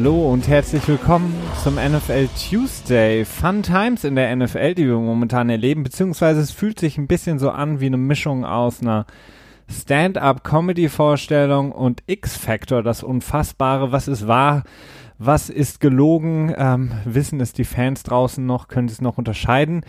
Hallo und herzlich willkommen zum NFL Tuesday. Fun Times in der NFL, die wir momentan erleben, beziehungsweise es fühlt sich ein bisschen so an wie eine Mischung aus einer Stand-up-Comedy-Vorstellung und X-Factor, das Unfassbare, was es war, was ist gelogen, ähm, wissen es die Fans draußen noch, können sie es noch unterscheiden.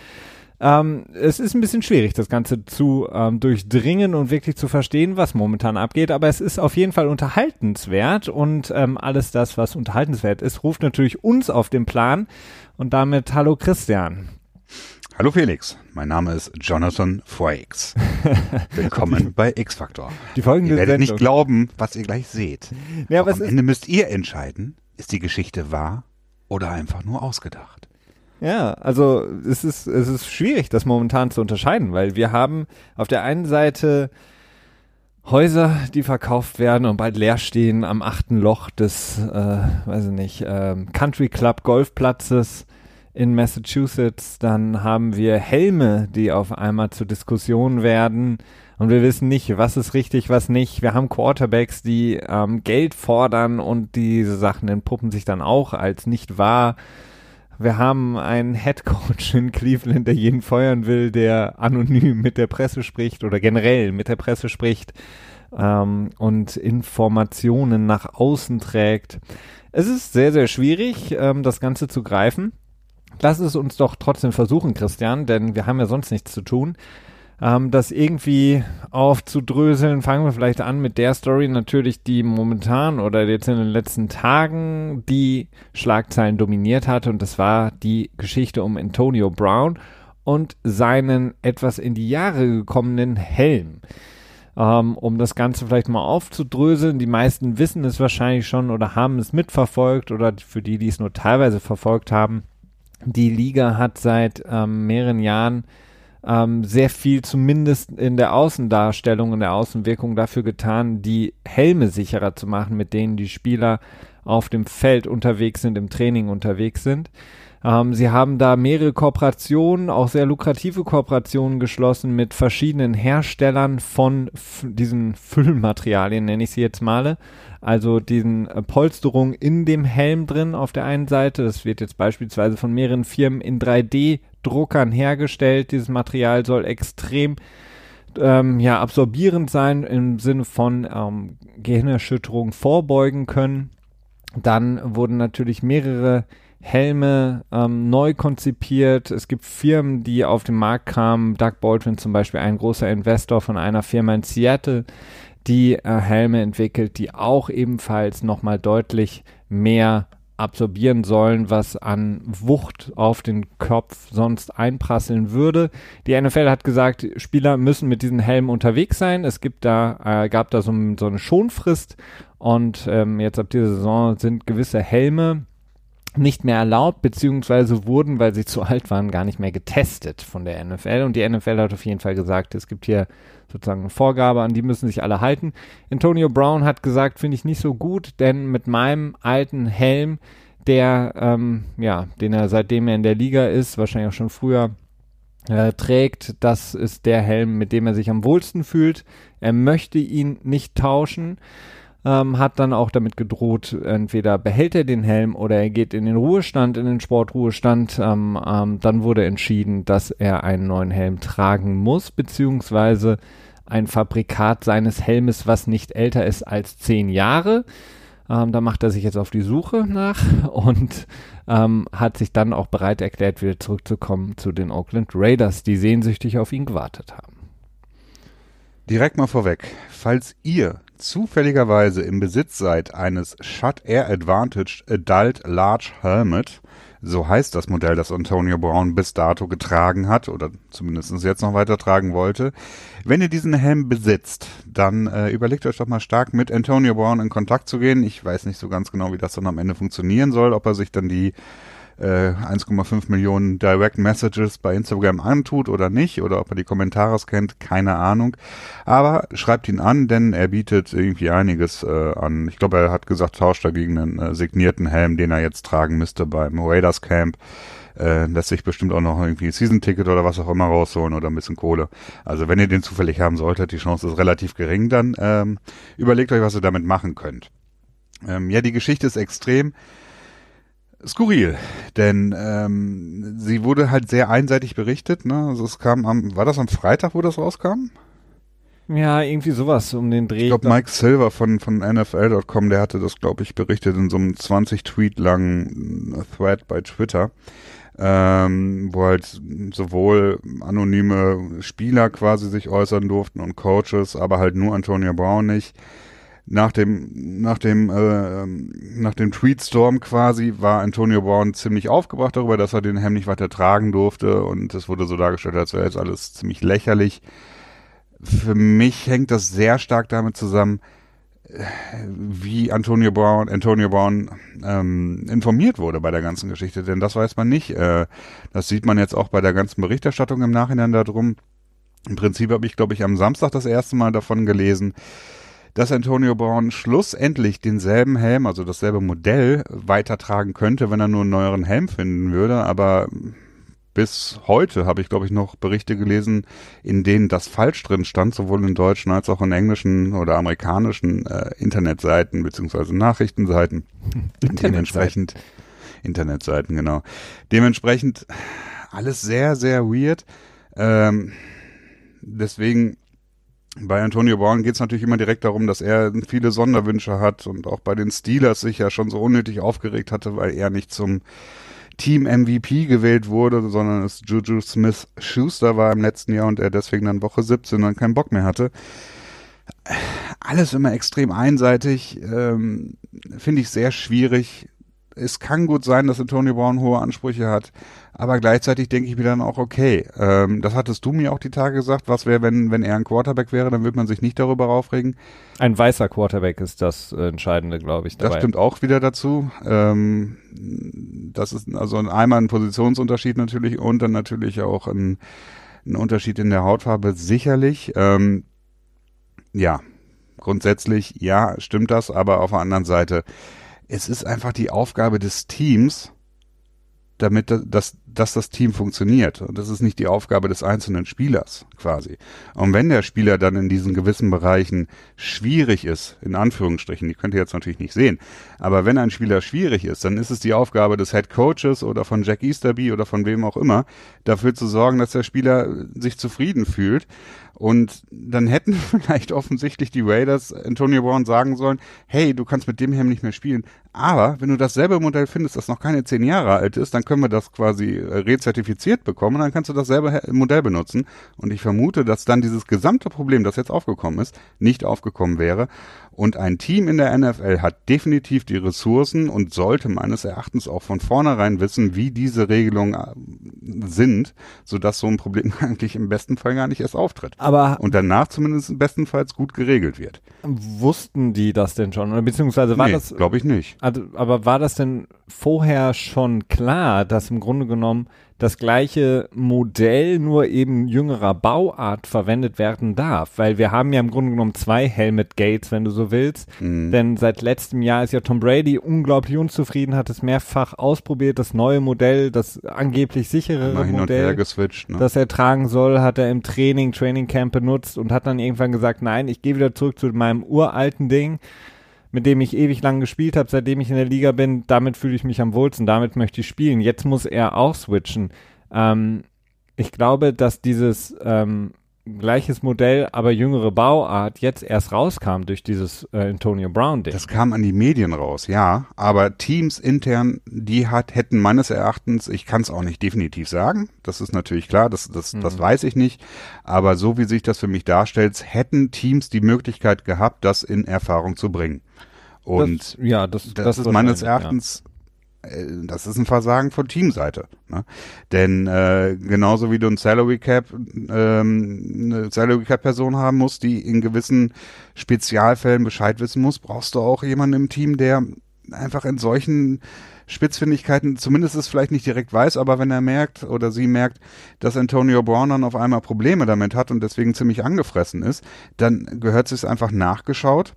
Ähm, es ist ein bisschen schwierig, das Ganze zu ähm, durchdringen und wirklich zu verstehen, was momentan abgeht, aber es ist auf jeden Fall unterhaltenswert und ähm, alles das, was unterhaltenswert ist, ruft natürlich uns auf den Plan und damit hallo Christian. Hallo Felix, mein Name ist Jonathan Frakes. Willkommen bei X-Factor. Die folgende ihr werdet Sendung. nicht glauben, was ihr gleich seht. Ja, am Ende müsst ihr entscheiden, ist die Geschichte wahr oder einfach nur ausgedacht. Ja, also es ist, es ist schwierig, das momentan zu unterscheiden, weil wir haben auf der einen Seite Häuser, die verkauft werden und bald leer stehen am achten Loch des, äh, weiß ich nicht, ähm, Country Club Golfplatzes in Massachusetts. Dann haben wir Helme, die auf einmal zur Diskussion werden. Und wir wissen nicht, was ist richtig, was nicht. Wir haben Quarterbacks, die ähm, Geld fordern und diese Sachen entpuppen sich dann auch als nicht wahr. Wir haben einen Headcoach in Cleveland, der jeden feuern will, der anonym mit der Presse spricht oder generell mit der Presse spricht ähm, und Informationen nach außen trägt. Es ist sehr, sehr schwierig, ähm, das Ganze zu greifen. Lass es uns doch trotzdem versuchen, Christian, denn wir haben ja sonst nichts zu tun. Ähm, das irgendwie aufzudröseln, fangen wir vielleicht an mit der Story natürlich, die momentan oder jetzt in den letzten Tagen die Schlagzeilen dominiert hat und das war die Geschichte um Antonio Brown und seinen etwas in die Jahre gekommenen Helm. Ähm, um das Ganze vielleicht mal aufzudröseln, die meisten wissen es wahrscheinlich schon oder haben es mitverfolgt oder für die, die es nur teilweise verfolgt haben, die Liga hat seit ähm, mehreren Jahren ähm, sehr viel zumindest in der Außendarstellung und der Außenwirkung dafür getan, die Helme sicherer zu machen, mit denen die Spieler auf dem Feld unterwegs sind, im Training unterwegs sind. Ähm, sie haben da mehrere Kooperationen, auch sehr lukrative Kooperationen geschlossen mit verschiedenen Herstellern von diesen Füllmaterialien, nenne ich sie jetzt mal. Also diesen äh, Polsterungen in dem Helm drin auf der einen Seite. Das wird jetzt beispielsweise von mehreren Firmen in 3D-Druckern hergestellt. Dieses Material soll extrem ähm, ja, absorbierend sein im Sinne von ähm, Gehirnerschütterung vorbeugen können. Dann wurden natürlich mehrere Helme ähm, neu konzipiert. Es gibt Firmen, die auf den Markt kamen. Doug Baldwin zum Beispiel, ein großer Investor von einer Firma in Seattle, die äh, Helme entwickelt, die auch ebenfalls nochmal deutlich mehr absorbieren sollen, was an Wucht auf den Kopf sonst einprasseln würde. Die NFL hat gesagt, Spieler müssen mit diesen Helmen unterwegs sein. Es gibt da, äh, gab da so, so eine Schonfrist und ähm, jetzt ab dieser Saison sind gewisse Helme nicht mehr erlaubt, beziehungsweise wurden, weil sie zu alt waren, gar nicht mehr getestet von der NFL. Und die NFL hat auf jeden Fall gesagt, es gibt hier sozusagen eine Vorgabe, an die müssen sich alle halten. Antonio Brown hat gesagt, finde ich nicht so gut, denn mit meinem alten Helm, der, ähm, ja, den er seitdem er in der Liga ist, wahrscheinlich auch schon früher äh, trägt, das ist der Helm, mit dem er sich am wohlsten fühlt. Er möchte ihn nicht tauschen ähm, hat dann auch damit gedroht, entweder behält er den Helm oder er geht in den Ruhestand, in den Sportruhestand. Ähm, ähm, dann wurde entschieden, dass er einen neuen Helm tragen muss, beziehungsweise ein Fabrikat seines Helmes, was nicht älter ist als zehn Jahre. Ähm, da macht er sich jetzt auf die Suche nach und ähm, hat sich dann auch bereit erklärt, wieder zurückzukommen zu den Oakland Raiders, die sehnsüchtig auf ihn gewartet haben. Direkt mal vorweg, falls ihr zufälligerweise im Besitz seid eines Shut Air Advantage Adult Large Helmet, so heißt das Modell, das Antonio Brown bis dato getragen hat oder zumindest jetzt noch weiter tragen wollte. Wenn ihr diesen Helm besitzt, dann äh, überlegt euch doch mal stark mit Antonio Brown in Kontakt zu gehen. Ich weiß nicht so ganz genau, wie das dann am Ende funktionieren soll, ob er sich dann die äh, 1,5 Millionen Direct Messages bei Instagram antut oder nicht, oder ob er die Kommentare scannt, keine Ahnung. Aber schreibt ihn an, denn er bietet irgendwie einiges äh, an. Ich glaube, er hat gesagt, tauscht dagegen einen äh, signierten Helm, den er jetzt tragen müsste beim Raiders Camp. Äh, lässt sich bestimmt auch noch irgendwie ein Season-Ticket oder was auch immer rausholen oder ein bisschen Kohle. Also wenn ihr den zufällig haben solltet, die Chance ist relativ gering, dann ähm, überlegt euch, was ihr damit machen könnt. Ähm, ja, die Geschichte ist extrem skurril, denn ähm, sie wurde halt sehr einseitig berichtet. Ne? Also es kam am, war das am Freitag, wo das rauskam? Ja, irgendwie sowas um den Dreh. Ich glaube, Mike Silver von, von NFL.com, der hatte das, glaube ich, berichtet in so einem 20-Tweet langen Thread bei Twitter, ähm, wo halt sowohl anonyme Spieler quasi sich äußern durften und Coaches, aber halt nur Antonio Brown nicht nach dem, nach dem, äh, nach dem Tweetstorm quasi war Antonio Brown ziemlich aufgebracht darüber, dass er den Helm nicht weiter tragen durfte und es wurde so dargestellt, als wäre jetzt alles ziemlich lächerlich. Für mich hängt das sehr stark damit zusammen, äh, wie Antonio Brown, Antonio Brown ähm, informiert wurde bei der ganzen Geschichte, denn das weiß man nicht. Äh, das sieht man jetzt auch bei der ganzen Berichterstattung im Nachhinein darum. Im Prinzip habe ich, glaube ich, am Samstag das erste Mal davon gelesen, dass Antonio Brown schlussendlich denselben Helm, also dasselbe Modell, weitertragen könnte, wenn er nur einen neueren Helm finden würde. Aber bis heute habe ich, glaube ich, noch Berichte gelesen, in denen das falsch drin stand, sowohl in deutschen als auch in englischen oder amerikanischen äh, Internetseiten beziehungsweise Nachrichtenseiten. Dementsprechend Internetseiten, genau. Dementsprechend alles sehr, sehr weird. Ähm, deswegen bei Antonio Brown geht es natürlich immer direkt darum, dass er viele Sonderwünsche hat und auch bei den Steelers sich ja schon so unnötig aufgeregt hatte, weil er nicht zum Team MVP gewählt wurde, sondern es Juju Smith Schuster war im letzten Jahr und er deswegen dann Woche 17 dann keinen Bock mehr hatte. Alles immer extrem einseitig, ähm, finde ich sehr schwierig es kann gut sein, dass Antonio Brown hohe Ansprüche hat, aber gleichzeitig denke ich mir dann auch, okay, ähm, das hattest du mir auch die Tage gesagt, was wäre, wenn, wenn er ein Quarterback wäre, dann würde man sich nicht darüber aufregen. Ein weißer Quarterback ist das Entscheidende, glaube ich. Dabei. Das stimmt auch wieder dazu. Ähm, das ist also einmal ein Positionsunterschied natürlich und dann natürlich auch ein, ein Unterschied in der Hautfarbe, sicherlich. Ähm, ja, grundsätzlich, ja, stimmt das, aber auf der anderen Seite, es ist einfach die Aufgabe des Teams, damit das, dass das Team funktioniert. Und das ist nicht die Aufgabe des einzelnen Spielers quasi. Und wenn der Spieler dann in diesen gewissen Bereichen schwierig ist, in Anführungsstrichen, die könnt ihr jetzt natürlich nicht sehen, aber wenn ein Spieler schwierig ist, dann ist es die Aufgabe des Head Coaches oder von Jack Easterby oder von wem auch immer, dafür zu sorgen, dass der Spieler sich zufrieden fühlt und dann hätten vielleicht offensichtlich die Raiders Antonio Brown sagen sollen, hey, du kannst mit dem Helm nicht mehr spielen. Aber wenn du dasselbe Modell findest, das noch keine zehn Jahre alt ist, dann können wir das quasi äh, rezertifiziert bekommen und dann kannst du dasselbe Modell benutzen. Und ich vermute, dass dann dieses gesamte Problem, das jetzt aufgekommen ist, nicht aufgekommen wäre. Und ein Team in der NFL hat definitiv die Ressourcen und sollte meines Erachtens auch von vornherein wissen, wie diese Regelungen äh, sind, sodass so ein Problem eigentlich im besten Fall gar nicht erst auftritt. Aber und danach zumindest bestenfalls gut geregelt wird. Wussten die das denn schon? Oder beziehungsweise war nee, das. Glaube ich nicht. Also, aber war das denn vorher schon klar, dass im Grunde genommen das gleiche Modell nur eben jüngerer Bauart verwendet werden darf, weil wir haben ja im Grunde genommen zwei Helmet Gates, wenn du so willst, mhm. denn seit letztem Jahr ist ja Tom Brady unglaublich unzufrieden, hat es mehrfach ausprobiert, das neue Modell, das angeblich sicherere Modell, ne? das er tragen soll, hat er im Training, Training Camp benutzt und hat dann irgendwann gesagt, nein, ich gehe wieder zurück zu meinem uralten Ding mit dem ich ewig lang gespielt habe, seitdem ich in der Liga bin, damit fühle ich mich am wohlsten, damit möchte ich spielen. Jetzt muss er auch switchen. Ähm, ich glaube, dass dieses ähm, gleiches Modell, aber jüngere Bauart jetzt erst rauskam durch dieses äh, Antonio Brown Ding. Das kam an die Medien raus, ja. Aber Teams intern, die hat, hätten meines Erachtens, ich kann es auch nicht definitiv sagen, das ist natürlich klar, das, das, mhm. das weiß ich nicht. Aber so wie sich das für mich darstellt, hätten Teams die Möglichkeit gehabt, das in Erfahrung zu bringen. Und das, ja, das, das, das ist meines Erachtens ja. Äh, das ist ein Versagen von Teamseite. Ne? Denn äh, genauso wie du ein Salary Cap, ähm, eine Salary Cap Person haben musst, die in gewissen Spezialfällen Bescheid wissen muss, brauchst du auch jemanden im Team, der einfach in solchen Spitzfindigkeiten, zumindest es vielleicht nicht direkt weiß, aber wenn er merkt oder sie merkt, dass Antonio Brown dann auf einmal Probleme damit hat und deswegen ziemlich angefressen ist, dann gehört es einfach nachgeschaut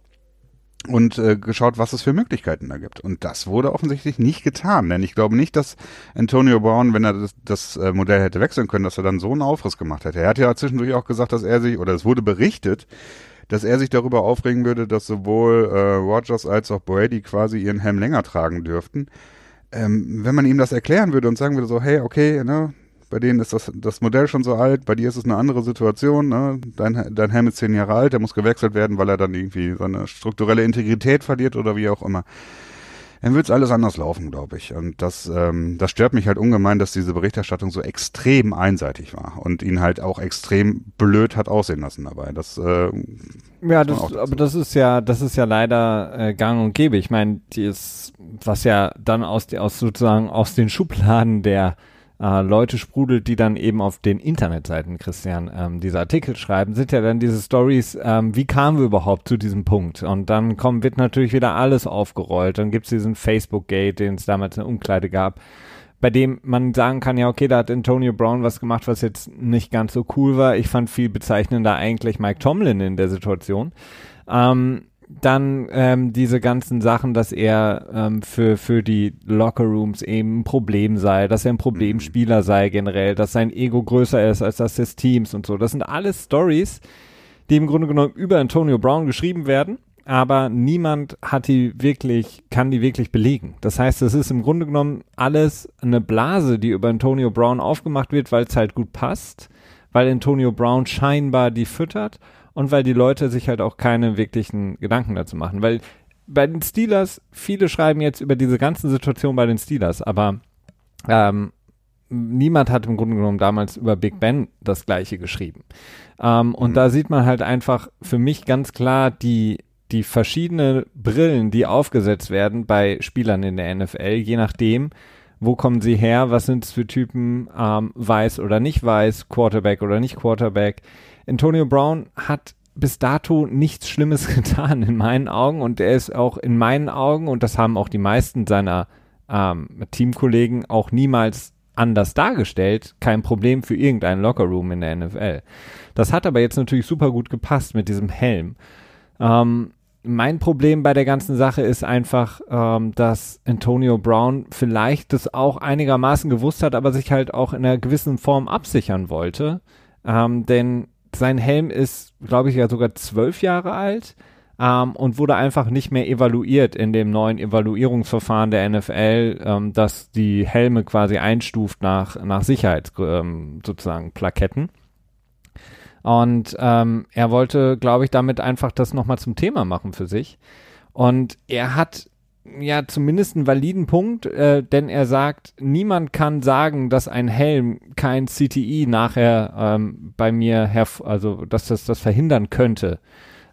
und äh, geschaut, was es für Möglichkeiten da gibt. Und das wurde offensichtlich nicht getan, denn ich glaube nicht, dass Antonio Brown, wenn er das, das äh, Modell hätte wechseln können, dass er dann so einen Aufriss gemacht hätte. Er hat ja zwischendurch auch gesagt, dass er sich, oder es wurde berichtet, dass er sich darüber aufregen würde, dass sowohl äh, Rogers als auch Brady quasi ihren Helm länger tragen dürften. Ähm, wenn man ihm das erklären würde und sagen würde so, hey, okay, ne, bei denen ist das, das Modell schon so alt, bei dir ist es eine andere Situation, ne? dein, dein Helm ist zehn Jahre alt, der muss gewechselt werden, weil er dann irgendwie seine strukturelle Integrität verliert oder wie auch immer dann wird es alles anders laufen, glaube ich. Und das, ähm, das stört mich halt ungemein, dass diese Berichterstattung so extrem einseitig war und ihn halt auch extrem blöd hat aussehen lassen dabei. Das, äh, ja, das, aber das ist ja, das ist ja leider äh, gang und gäbe. Ich meine, die ist, was ja dann aus, aus sozusagen aus den Schubladen der äh, Leute sprudelt, die dann eben auf den Internetseiten, Christian, ähm, diese Artikel schreiben, sind ja dann diese Stories, ähm, wie kamen wir überhaupt zu diesem Punkt? Und dann kommt, wird natürlich wieder alles aufgerollt. Dann gibt's diesen Facebook-Gate, den es damals eine Umkleide gab, bei dem man sagen kann, ja, okay, da hat Antonio Brown was gemacht, was jetzt nicht ganz so cool war. Ich fand viel bezeichnender eigentlich Mike Tomlin in der Situation. Ähm, dann ähm, diese ganzen Sachen, dass er ähm, für, für die Lockerrooms eben ein Problem sei, dass er ein Problemspieler mhm. sei generell, dass sein Ego größer ist als das des Teams und so. Das sind alles Stories, die im Grunde genommen über Antonio Brown geschrieben werden, aber niemand hat die wirklich, kann die wirklich belegen. Das heißt, es ist im Grunde genommen alles eine Blase, die über Antonio Brown aufgemacht wird, weil es halt gut passt, weil Antonio Brown scheinbar die füttert und weil die Leute sich halt auch keine wirklichen Gedanken dazu machen. Weil bei den Steelers, viele schreiben jetzt über diese ganzen Situationen bei den Steelers, aber ähm, niemand hat im Grunde genommen damals über Big Ben das gleiche geschrieben. Ähm, und mhm. da sieht man halt einfach für mich ganz klar die, die verschiedenen Brillen, die aufgesetzt werden bei Spielern in der NFL, je nachdem, wo kommen sie her, was sind es für Typen, ähm, weiß oder nicht weiß, Quarterback oder nicht Quarterback. Antonio Brown hat bis dato nichts Schlimmes getan in meinen Augen und er ist auch in meinen Augen, und das haben auch die meisten seiner ähm, Teamkollegen auch niemals anders dargestellt, kein Problem für irgendeinen Lockerroom in der NFL. Das hat aber jetzt natürlich super gut gepasst mit diesem Helm. Ähm, mein Problem bei der ganzen Sache ist einfach, ähm, dass Antonio Brown vielleicht das auch einigermaßen gewusst hat, aber sich halt auch in einer gewissen Form absichern wollte. Ähm, denn sein Helm ist, glaube ich, ja sogar zwölf Jahre alt ähm, und wurde einfach nicht mehr evaluiert in dem neuen Evaluierungsverfahren der NFL, ähm, das die Helme quasi einstuft nach, nach Sicherheits ähm, sozusagen Plaketten. Und ähm, er wollte, glaube ich, damit einfach das nochmal zum Thema machen für sich. Und er hat ja zumindest einen validen Punkt, äh, denn er sagt, niemand kann sagen, dass ein Helm kein CTI nachher ähm, bei mir herv also dass das das verhindern könnte.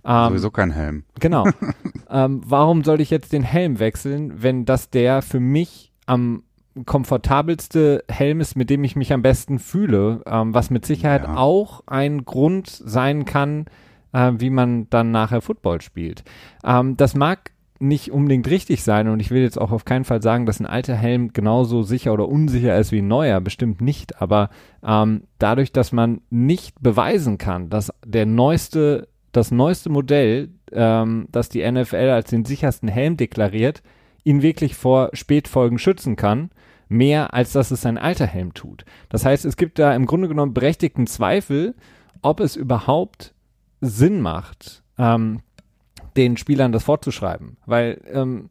Ähm, Sowieso kein Helm. Genau. ähm, warum soll ich jetzt den Helm wechseln, wenn das der für mich am komfortabelste Helm ist, mit dem ich mich am besten fühle, ähm, was mit Sicherheit ja. auch ein Grund sein kann, äh, wie man dann nachher Football spielt. Ähm, das mag nicht unbedingt richtig sein. Und ich will jetzt auch auf keinen Fall sagen, dass ein alter Helm genauso sicher oder unsicher ist wie ein neuer, bestimmt nicht, aber ähm, dadurch, dass man nicht beweisen kann, dass der neueste, das neueste Modell, ähm, das die NFL als den sichersten Helm deklariert, ihn wirklich vor Spätfolgen schützen kann, mehr als dass es sein alter Helm tut. Das heißt, es gibt da im Grunde genommen berechtigten Zweifel, ob es überhaupt Sinn macht, ähm, den Spielern das vorzuschreiben. Weil ähm,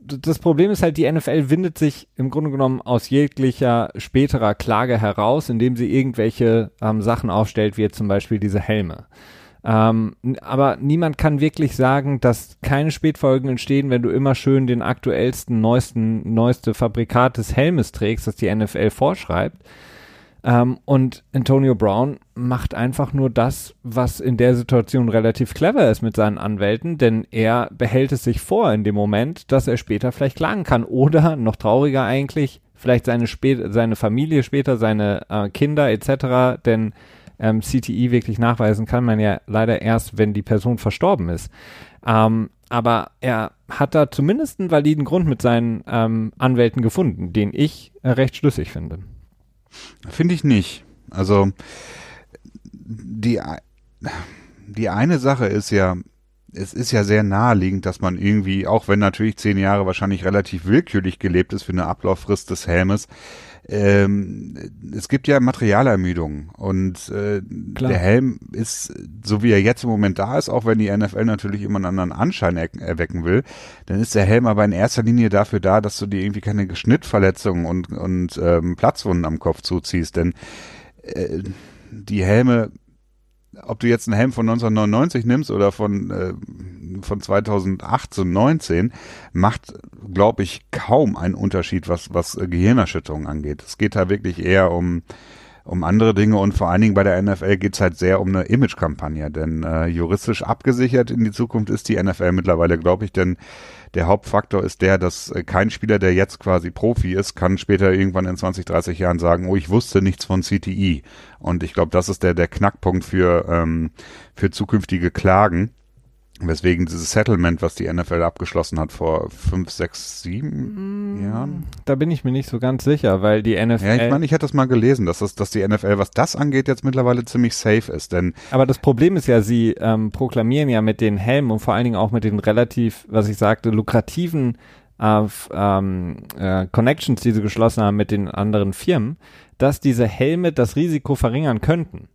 das Problem ist halt, die NFL windet sich im Grunde genommen aus jeglicher späterer Klage heraus, indem sie irgendwelche ähm, Sachen aufstellt, wie jetzt zum Beispiel diese Helme. Ähm, aber niemand kann wirklich sagen, dass keine Spätfolgen entstehen, wenn du immer schön den aktuellsten, neuesten, neueste Fabrikat des Helmes trägst, das die NFL vorschreibt. Ähm, und Antonio Brown macht einfach nur das, was in der Situation relativ clever ist mit seinen Anwälten, denn er behält es sich vor in dem Moment, dass er später vielleicht klagen kann oder noch trauriger eigentlich, vielleicht seine, spä seine Familie später, seine äh, Kinder etc., denn ähm, CTI wirklich nachweisen kann man ja leider erst, wenn die Person verstorben ist. Ähm, aber er hat da zumindest einen validen Grund mit seinen ähm, Anwälten gefunden, den ich äh, recht schlüssig finde. Finde ich nicht. Also die, die eine Sache ist ja, es ist ja sehr naheliegend, dass man irgendwie, auch wenn natürlich zehn Jahre wahrscheinlich relativ willkürlich gelebt ist für eine Ablauffrist des Helmes, ähm, es gibt ja Materialermüdung und äh, der Helm ist, so wie er jetzt im Moment da ist, auch wenn die NFL natürlich immer einen anderen Anschein er erwecken will, dann ist der Helm aber in erster Linie dafür da, dass du dir irgendwie keine Schnittverletzungen und, und ähm, Platzwunden am Kopf zuziehst, denn äh, die Helme ob du jetzt einen Helm von 1999 nimmst oder von, äh, von 2018, 19, macht, glaube ich, kaum einen Unterschied, was, was äh, Gehirnerschütterung angeht. Es geht da wirklich eher um, um andere Dinge. Und vor allen Dingen bei der NFL geht es halt sehr um eine Image-Kampagne, denn äh, juristisch abgesichert in die Zukunft ist die NFL mittlerweile, glaube ich, denn der Hauptfaktor ist der, dass äh, kein Spieler, der jetzt quasi Profi ist, kann später irgendwann in 20, 30 Jahren sagen, oh, ich wusste nichts von CTI. Und ich glaube, das ist der, der Knackpunkt für, ähm, für zukünftige Klagen Weswegen dieses Settlement, was die NFL abgeschlossen hat vor fünf, sechs, sieben mm, Jahren. Da bin ich mir nicht so ganz sicher, weil die NFL. Ja, ich meine, ich hätte das mal gelesen, dass, das, dass die NFL, was das angeht, jetzt mittlerweile ziemlich safe ist. Denn Aber das Problem ist ja, sie ähm, proklamieren ja mit den Helmen und vor allen Dingen auch mit den relativ, was ich sagte, lukrativen äh, ähm, äh, Connections, die sie geschlossen haben mit den anderen Firmen, dass diese Helme das Risiko verringern könnten.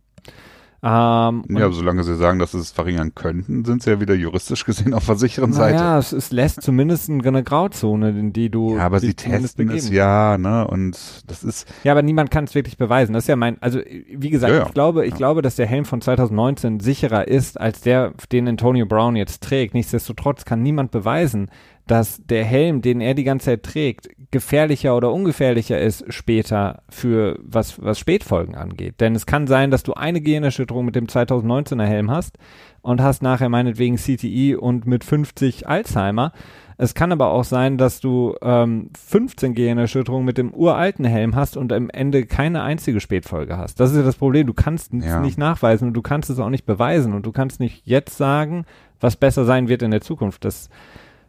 Ähm, ja, aber solange sie sagen, dass sie es verringern könnten, sind sie ja wieder juristisch gesehen auf der sicheren Seite. Ja, es, es lässt zumindest eine Grauzone, in die du. Ja, aber sie testen es ja, ne? Und das ist. Ja, aber niemand kann es wirklich beweisen. Das ist ja mein, also wie gesagt, ja, ja. ich glaube, ich ja. glaube, dass der Helm von 2019 sicherer ist als der, den Antonio Brown jetzt trägt. Nichtsdestotrotz kann niemand beweisen, dass der Helm, den er die ganze Zeit trägt, gefährlicher oder ungefährlicher ist später für was, was Spätfolgen angeht. Denn es kann sein, dass du eine Gehirnerschütterung mit dem 2019er Helm hast und hast nachher meinetwegen CTI und mit 50 Alzheimer. Es kann aber auch sein, dass du ähm, 15 Gehirnerschütterungen mit dem uralten Helm hast und am Ende keine einzige Spätfolge hast. Das ist ja das Problem. Du kannst es ja. nicht nachweisen und du kannst es auch nicht beweisen und du kannst nicht jetzt sagen, was besser sein wird in der Zukunft. Das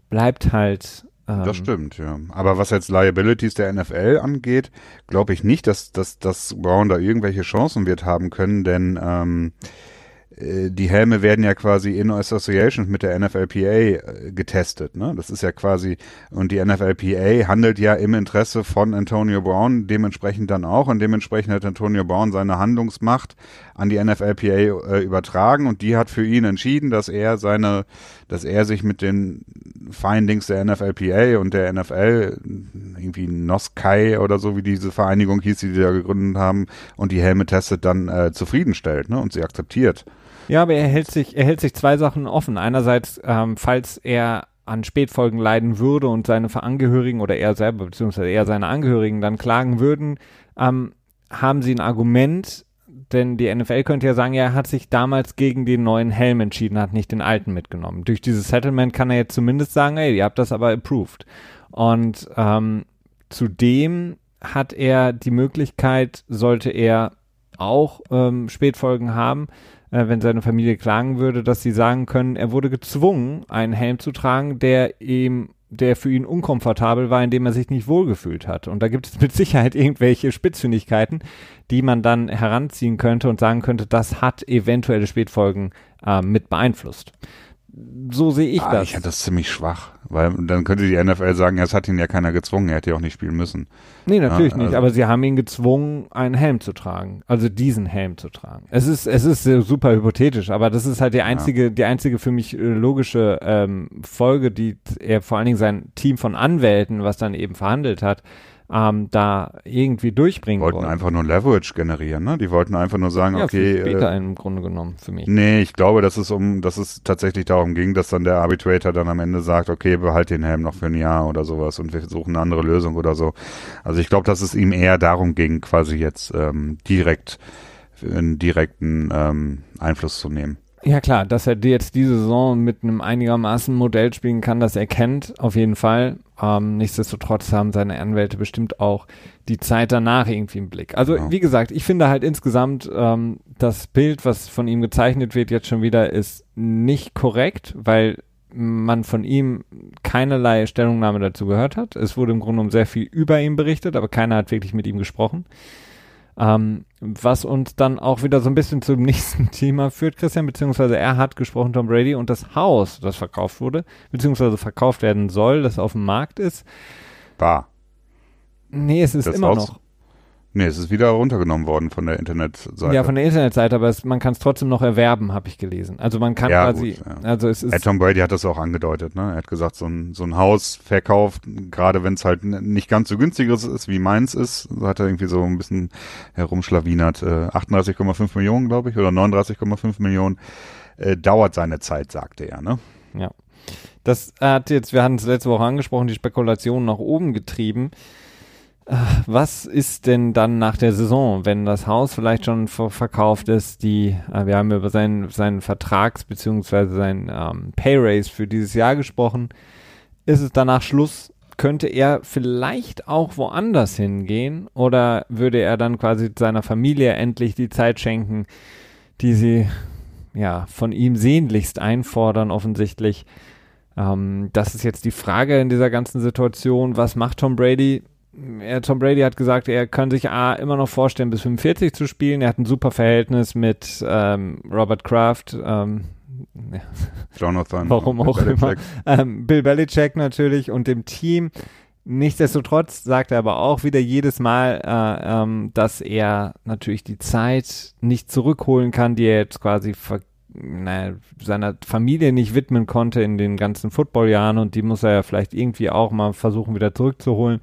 bleibt halt. Ähm, das stimmt, ja. Aber was jetzt Liabilities der NFL angeht, glaube ich nicht, dass, dass, dass Brown da irgendwelche Chancen wird haben können, denn ähm, äh, die Helme werden ja quasi in Association mit der NFLPA äh, getestet. Ne? Das ist ja quasi, und die NFLPA handelt ja im Interesse von Antonio Brown, dementsprechend dann auch, und dementsprechend hat Antonio Brown seine Handlungsmacht an die NFLPA äh, übertragen und die hat für ihn entschieden, dass er seine, dass er sich mit den Findings der NFLPA und der NFL, irgendwie NOSCAI oder so, wie diese Vereinigung hieß, die die da gegründet haben, und die Helme testet, dann äh, zufriedenstellt ne? und sie akzeptiert. Ja, aber er hält sich, er hält sich zwei Sachen offen. Einerseits, ähm, falls er an Spätfolgen leiden würde und seine Angehörigen oder er selber, beziehungsweise er seine Angehörigen dann klagen würden, ähm, haben sie ein Argument, denn die NFL könnte ja sagen, ja, er hat sich damals gegen den neuen Helm entschieden, hat nicht den alten mitgenommen. Durch dieses Settlement kann er jetzt zumindest sagen, ey, ihr habt das aber approved. Und ähm, zudem hat er die Möglichkeit, sollte er auch ähm, Spätfolgen haben, äh, wenn seine Familie klagen würde, dass sie sagen können, er wurde gezwungen, einen Helm zu tragen, der ihm der für ihn unkomfortabel war, indem er sich nicht wohlgefühlt hat. Und da gibt es mit Sicherheit irgendwelche Spitzfindigkeiten, die man dann heranziehen könnte und sagen könnte, das hat eventuelle Spätfolgen äh, mit beeinflusst so sehe ich ah, das. Ich hätte das ziemlich schwach, weil dann könnte die NFL sagen, es hat ihn ja keiner gezwungen, er hätte ja auch nicht spielen müssen. Nee, natürlich ja, also nicht, aber sie haben ihn gezwungen, einen Helm zu tragen, also diesen Helm zu tragen. Es ist, es ist super hypothetisch, aber das ist halt die einzige, ja. die einzige für mich äh, logische ähm, Folge, die er vor allen Dingen sein Team von Anwälten, was dann eben verhandelt hat, ähm, da irgendwie durchbringen wollten. wollten einfach nur Leverage generieren, ne? Die wollten einfach nur sagen, ja, okay. Später äh, im Grunde genommen für mich. Nee, ich glaube, dass es um, dass es tatsächlich darum ging, dass dann der Arbitrator dann am Ende sagt, okay, behalt den Helm noch für ein Jahr oder sowas und wir suchen eine andere Lösung oder so. Also ich glaube, dass es ihm eher darum ging, quasi jetzt ähm, direkt einen direkten ähm, Einfluss zu nehmen. Ja klar, dass er jetzt diese Saison mit einem einigermaßen Modell spielen kann, das er kennt, auf jeden Fall. Ähm, nichtsdestotrotz haben seine Anwälte bestimmt auch die Zeit danach irgendwie im Blick. Also ja. wie gesagt, ich finde halt insgesamt ähm, das Bild, was von ihm gezeichnet wird, jetzt schon wieder ist nicht korrekt, weil man von ihm keinerlei Stellungnahme dazu gehört hat. Es wurde im Grunde genommen sehr viel über ihn berichtet, aber keiner hat wirklich mit ihm gesprochen. Ähm, was uns dann auch wieder so ein bisschen zum nächsten Thema führt, Christian, beziehungsweise er hat gesprochen, Tom Brady, und das Haus, das verkauft wurde, beziehungsweise verkauft werden soll, das auf dem Markt ist. War. Nee, es ist das immer Haus? noch. Nee, es ist wieder runtergenommen worden von der Internetseite. Ja, von der Internetseite, aber es, man kann es trotzdem noch erwerben, habe ich gelesen. Also man kann Ja, quasi, gut, ja. also es ist, Hey, Tom Brady hat das auch angedeutet, ne? Er hat gesagt, so ein, so ein Haus verkauft, gerade wenn es halt nicht ganz so günstiges ist, wie meins ist, hat er irgendwie so ein bisschen herumschlawinert, äh, 38,5 Millionen, glaube ich, oder 39,5 Millionen, äh, dauert seine Zeit, sagte er, ne? das hat jetzt, wir hatten es letzte Woche angesprochen, die Spekulation nach oben getrieben. Was ist denn dann nach der Saison, wenn das Haus vielleicht schon ver verkauft ist? Die, äh, wir haben über seinen, seinen Vertrags- beziehungsweise seinen ähm, Pay Raise für dieses Jahr gesprochen. Ist es danach Schluss? Könnte er vielleicht auch woanders hingehen oder würde er dann quasi seiner Familie endlich die Zeit schenken, die sie ja von ihm sehnlichst einfordern, offensichtlich? Ähm, das ist jetzt die Frage in dieser ganzen Situation. Was macht Tom Brady? Er, Tom Brady hat gesagt, er kann sich A, immer noch vorstellen, bis 45 zu spielen. Er hat ein super Verhältnis mit ähm, Robert Kraft, ähm, Jonathan. Warum auch Belichick. ähm, Bill Belichick natürlich und dem Team. Nichtsdestotrotz sagt er aber auch wieder jedes Mal, äh, ähm, dass er natürlich die Zeit nicht zurückholen kann, die er jetzt quasi ver naja, seiner Familie nicht widmen konnte in den ganzen Footballjahren und die muss er ja vielleicht irgendwie auch mal versuchen wieder zurückzuholen.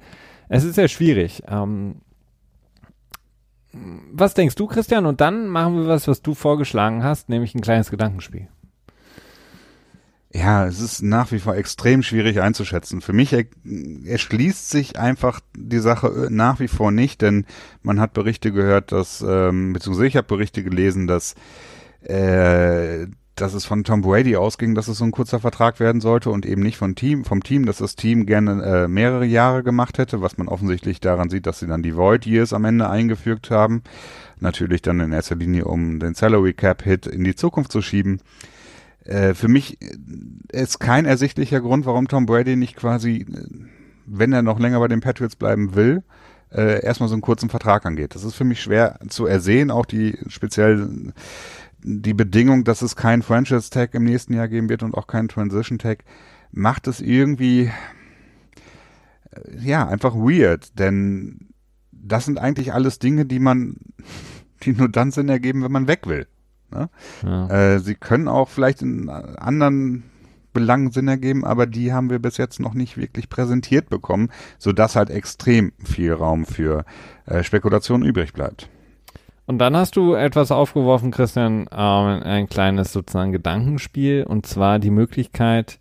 Es ist sehr schwierig. Ähm, was denkst du, Christian? Und dann machen wir was, was du vorgeschlagen hast, nämlich ein kleines Gedankenspiel. Ja, es ist nach wie vor extrem schwierig einzuschätzen. Für mich er, erschließt sich einfach die Sache äh, nach wie vor nicht, denn man hat Berichte gehört, dass, ähm, beziehungsweise ich habe Berichte gelesen, dass, äh, dass es von Tom Brady ausging, dass es so ein kurzer Vertrag werden sollte und eben nicht von Team, vom Team, dass das Team gerne äh, mehrere Jahre gemacht hätte, was man offensichtlich daran sieht, dass sie dann die Void Years am Ende eingefügt haben. Natürlich dann in erster Linie, um den Salary Cap Hit in die Zukunft zu schieben. Äh, für mich äh, ist kein ersichtlicher Grund, warum Tom Brady nicht quasi, äh, wenn er noch länger bei den Patriots bleiben will, äh, erstmal so einen kurzen Vertrag angeht. Das ist für mich schwer zu ersehen, auch die speziell die Bedingung, dass es keinen Franchise Tag im nächsten Jahr geben wird und auch keinen Transition Tag, macht es irgendwie äh, ja einfach weird, denn das sind eigentlich alles Dinge, die man, die nur dann Sinn ergeben, wenn man weg will. Ne? Ja. Äh, sie können auch vielleicht in anderen Belangen Sinn ergeben, aber die haben wir bis jetzt noch nicht wirklich präsentiert bekommen, sodass halt extrem viel Raum für äh, Spekulation übrig bleibt. Und dann hast du etwas aufgeworfen, Christian, ähm, ein kleines sozusagen Gedankenspiel, und zwar die Möglichkeit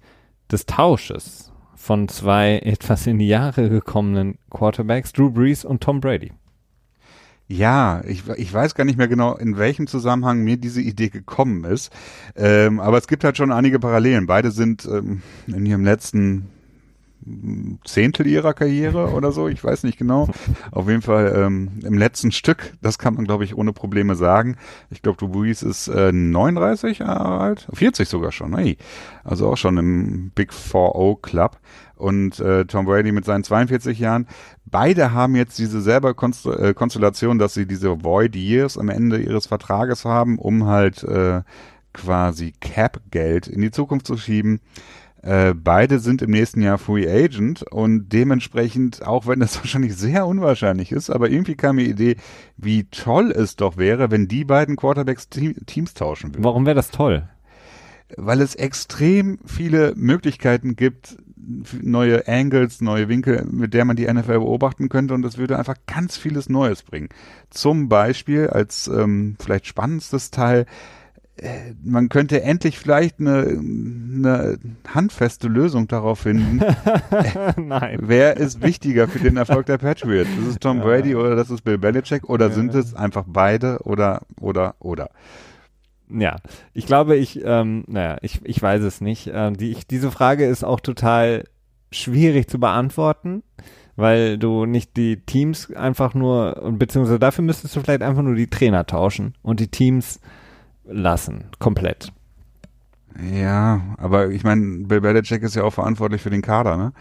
des Tausches von zwei etwas in die Jahre gekommenen Quarterbacks, Drew Brees und Tom Brady. Ja, ich, ich weiß gar nicht mehr genau, in welchem Zusammenhang mir diese Idee gekommen ist. Ähm, aber es gibt halt schon einige Parallelen. Beide sind ähm, in ihrem letzten Zehntel ihrer Karriere oder so, ich weiß nicht genau. Auf jeden Fall ähm, im letzten Stück, das kann man, glaube ich, ohne Probleme sagen. Ich glaube, Brees ist äh, 39 Jahre alt, 40 sogar schon, hey. also auch schon im Big 4-0 Club. Und äh, Tom Brady mit seinen 42 Jahren. Beide haben jetzt diese selber Konst äh, Konstellation, dass sie diese Void Years am Ende ihres Vertrages haben, um halt äh, quasi Cap-Geld in die Zukunft zu schieben. Äh, beide sind im nächsten Jahr Free Agent und dementsprechend, auch wenn das wahrscheinlich sehr unwahrscheinlich ist, aber irgendwie kam mir die Idee, wie toll es doch wäre, wenn die beiden Quarterbacks Te Teams tauschen würden Warum wäre das toll? weil es extrem viele Möglichkeiten gibt, neue Angles, neue Winkel, mit der man die NFL beobachten könnte und das würde einfach ganz vieles Neues bringen. Zum Beispiel als ähm, vielleicht spannendstes Teil, man könnte endlich vielleicht eine, eine handfeste Lösung darauf finden, Nein. wer ist wichtiger für den Erfolg der Patriots? Das ist Tom Ja. Brady oder das ist Bill Belichick oder Ja. sind es einfach beide oder oder oder? Ja, ich glaube, ich, ähm, naja, ich, ich weiß es nicht. Ähm, die, ich, diese Frage ist auch total schwierig zu beantworten, weil du nicht die Teams einfach nur, und beziehungsweise dafür müsstest du vielleicht einfach nur die Trainer tauschen und die Teams lassen, komplett. Ja, aber ich meine, Bill Belichick ist ja auch verantwortlich für den Kader, ne?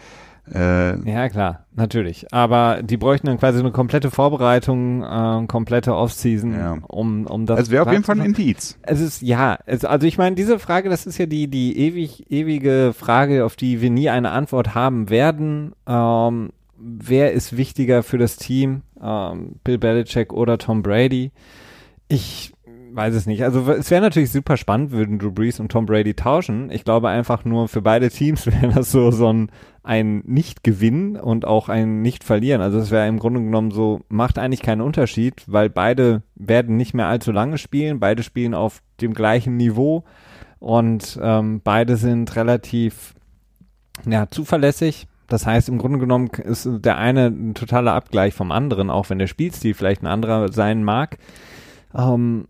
Äh, Ja, klar, natürlich. Aber die bräuchten dann quasi eine komplette Vorbereitung, äh, komplette Offseason, Ja. um, um das. es wäre auf jeden Fall ein. Indiz. Es ist, ja, es, also ich meine, diese Frage, das ist ja die, die ewig, ewige Frage, auf die wir nie eine Antwort haben werden. Ähm, wer ist wichtiger für das Team, ähm, Bill Belichick oder Tom Brady. Ich weiß es nicht. Also es wäre natürlich super spannend, würden Drew Brees und Tom Brady tauschen. Ich glaube einfach nur für beide Teams wäre das so so ein, ein Nicht-Gewinn und auch ein Nicht-Verlieren. Also es wäre im Grunde genommen so, macht eigentlich keinen Unterschied, weil beide werden nicht mehr allzu lange spielen. Beide spielen auf dem gleichen Niveau und ähm, beide sind relativ ja, zuverlässig. Das heißt, im Grunde genommen ist der eine ein totaler Abgleich vom anderen, auch wenn der Spielstil vielleicht ein anderer sein mag. Ähm,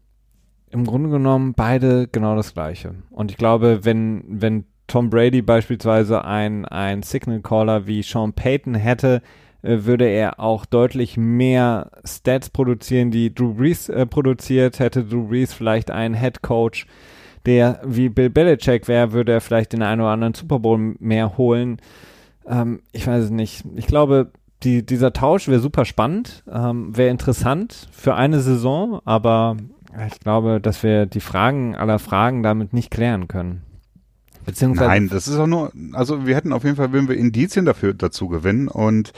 im Grunde genommen beide genau das Gleiche. Und ich glaube, wenn, wenn Tom Brady beispielsweise ein, ein Signal Caller wie Sean Payton hätte, äh, würde er auch deutlich mehr Stats produzieren, die Drew Brees äh, produziert. Hätte Drew Brees vielleicht einen Head Coach, der wie Bill Belichick wäre, würde er vielleicht den einen oder anderen Super Bowl mehr holen. Ähm, ich weiß es nicht. Ich glaube, die, dieser Tausch wäre super spannend, ähm, wäre interessant für eine Saison, aber ich glaube, dass wir die Fragen aller Fragen damit nicht klären können. Beziehungsweise Nein, das ist auch nur, also wir hätten auf jeden Fall, wenn wir Indizien dafür dazu gewinnen und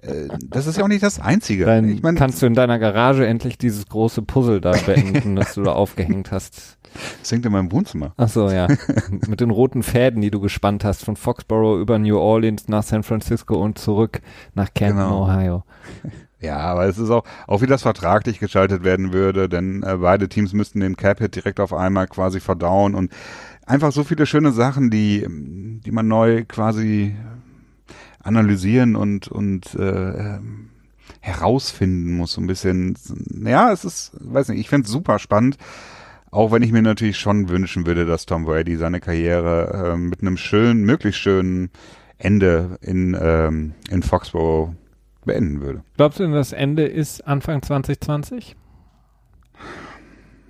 äh, das ist ja auch nicht das Einzige. Dann ich mein, kannst du in deiner Garage endlich dieses große Puzzle da beenden, das du da aufgehängt hast. Das hängt in meinem Wohnzimmer. Ach so, ja. Mit den roten Fäden, die du gespannt hast, von Foxborough über New Orleans nach San Francisco und zurück nach Canton, genau. Ohio. Ja, aber es ist auch, auch wie das vertraglich geschaltet werden würde, denn äh, beide Teams müssten den Cap-Hit direkt auf einmal quasi verdauen und einfach so viele schöne Sachen, die, die man neu quasi analysieren und, und äh, herausfinden muss, so ein bisschen. Ja, es ist, weiß nicht, ich finde es super spannend. Auch wenn ich mir natürlich schon wünschen würde, dass Tom Brady seine Karriere äh, mit einem schönen, möglichst schönen Ende in, ähm, in Foxborough beenden würde. Glaubst du denn, das Ende ist Anfang 2020?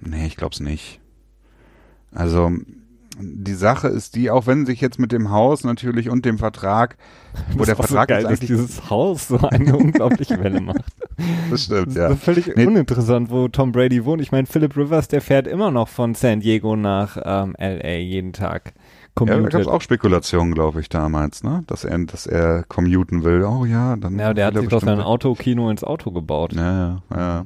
Nee, ich glaube es nicht. Also die Sache ist die, auch wenn sich jetzt mit dem Haus natürlich und dem Vertrag, wo das der Vertrag so geil, dass dieses Haus so eine unglaubliche Welle macht. Das stimmt, das ja. Das ist völlig nee. uninteressant, wo Tom Brady wohnt. Ich meine, Philip Rivers, der fährt immer noch von San Diego nach ähm, LA jeden Tag commutet. Ja, da gab es auch Spekulationen, glaube ich, damals, ne? Dass er, dass er commuten will. Oh ja, dann. Ja, der hat sich doch sein Autokino ins Auto gebaut. Ja, ja, ja.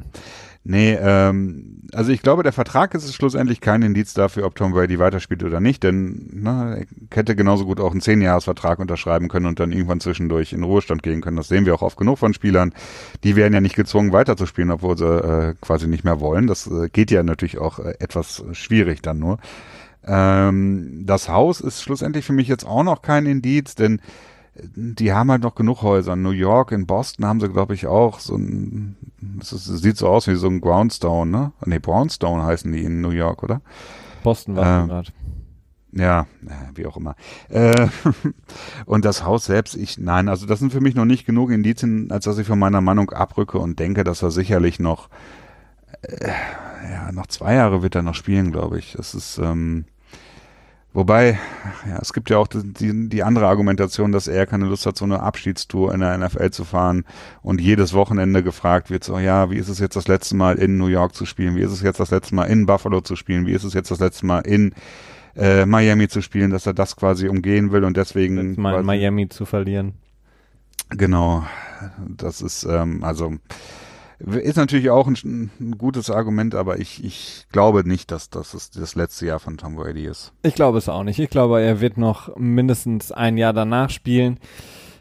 Nee, ähm, also ich glaube, der Vertrag ist schlussendlich kein Indiz dafür, ob Tom Brady weiterspielt oder nicht, denn na, er hätte genauso gut auch einen Zehnjahresvertrag unterschreiben können und dann irgendwann zwischendurch in Ruhestand gehen können. Das sehen wir auch oft genug von Spielern. Die werden ja nicht gezwungen, weiterzuspielen, obwohl sie äh, quasi nicht mehr wollen. Das äh, geht ja natürlich auch äh, etwas schwierig dann nur. Ähm, das Haus ist schlussendlich für mich jetzt auch noch kein Indiz, denn die haben halt noch genug Häuser. In New York, in Boston haben sie, glaube ich, auch so ein, es sieht so aus wie so ein Groundstone, ne? Nee, Brownstone heißen die in New York, oder? Boston war ähm, gerade. Ja, wie auch immer. Äh, und das Haus selbst, ich, nein, also das sind für mich noch nicht genug Indizien, als dass ich von meiner Meinung abrücke und denke, dass er sicherlich noch, äh, ja, noch zwei Jahre wird er noch spielen, glaube ich. Das ist, ähm, Wobei, ja, es gibt ja auch die, die andere Argumentation, dass er keine Lust hat, so eine Abschiedstour in der NFL zu fahren und jedes Wochenende gefragt wird, so, ja, wie ist es jetzt das letzte Mal in New York zu spielen? Wie ist es jetzt das letzte Mal in Buffalo zu spielen? Wie ist es jetzt das letzte Mal in äh, Miami zu spielen, dass er das quasi umgehen will und deswegen. Mal in Miami zu verlieren. Genau. Das ist, ähm, also, ist natürlich auch ein, ein, gutes Argument, aber ich, ich glaube nicht, dass das das letzte Jahr von Tom Brady ist. Ich glaube es auch nicht. Ich glaube, er wird noch mindestens ein Jahr danach spielen.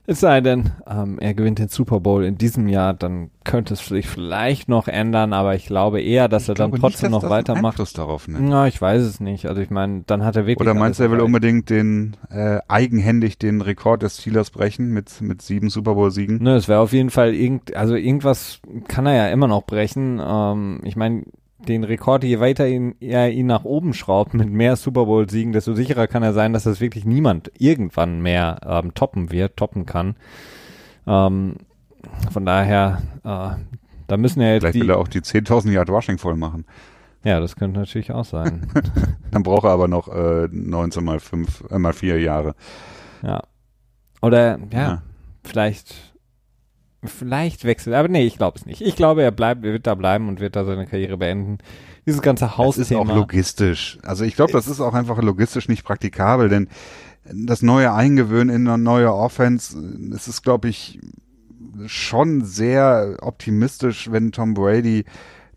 Es sei denn, ähm, er gewinnt den Super Bowl in diesem Jahr, dann könnte es sich vielleicht noch ändern, aber ich glaube eher, dass ich er dann trotzdem nicht, noch weitermacht. Einfluss darauf nimmt. Na, ich weiß es nicht. Also ich meine, dann hat er wirklich. Oder meinst du, er will unbedingt den äh, eigenhändig den Rekord des Steelers brechen mit mit sieben Super Bowl Siegen? Ne, es wäre auf jeden Fall irgend, also irgendwas kann er ja immer noch brechen. Ähm, ich meine, den Rekord, je weiter ihn, er ihn nach oben schraubt mit mehr Super Bowl-Siegen, desto sicherer kann er sein, dass das wirklich niemand irgendwann mehr ähm, toppen wird, toppen kann. Ähm, von daher, äh, da müssen ja jetzt Vielleicht die, will er auch die 10.000 Yard Rushing voll machen. Ja, das könnte natürlich auch sein. Dann braucht er aber noch äh, 19 mal 5, äh, mal 4 Jahre. Ja. Oder, ja, ja. vielleicht Vielleicht wechselt, aber nee, ich glaube es nicht. Ich glaube, er bleibt, er wird da bleiben und wird da seine Karriere beenden. Dieses ganze Haus. Ist auch logistisch. Also ich glaube, das ist auch einfach logistisch nicht praktikabel, denn das neue Eingewöhnen in eine neue Offense, es ist, glaube ich, schon sehr optimistisch, wenn Tom Brady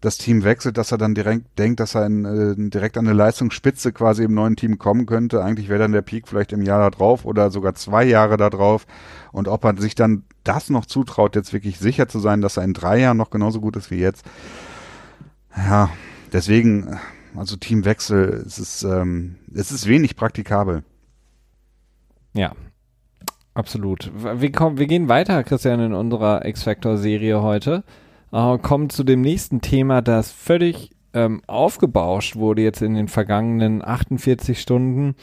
das Team wechselt, dass er dann direkt denkt, dass er in, äh, direkt an eine Leistungsspitze quasi im neuen Team kommen könnte. Eigentlich wäre dann der Peak vielleicht im Jahr da drauf oder sogar zwei Jahre da drauf. Und ob er sich dann das noch zutraut, jetzt wirklich sicher zu sein, dass er in drei Jahren noch genauso gut ist wie jetzt. Ja, deswegen, also Teamwechsel, es ist, ähm, es ist wenig praktikabel. Ja, absolut. Wir, kommen, wir gehen weiter, Christian, in unserer X-Factor-Serie heute äh, kommen zu dem nächsten Thema, das völlig ähm, aufgebauscht wurde jetzt in den vergangenen 48 Stunden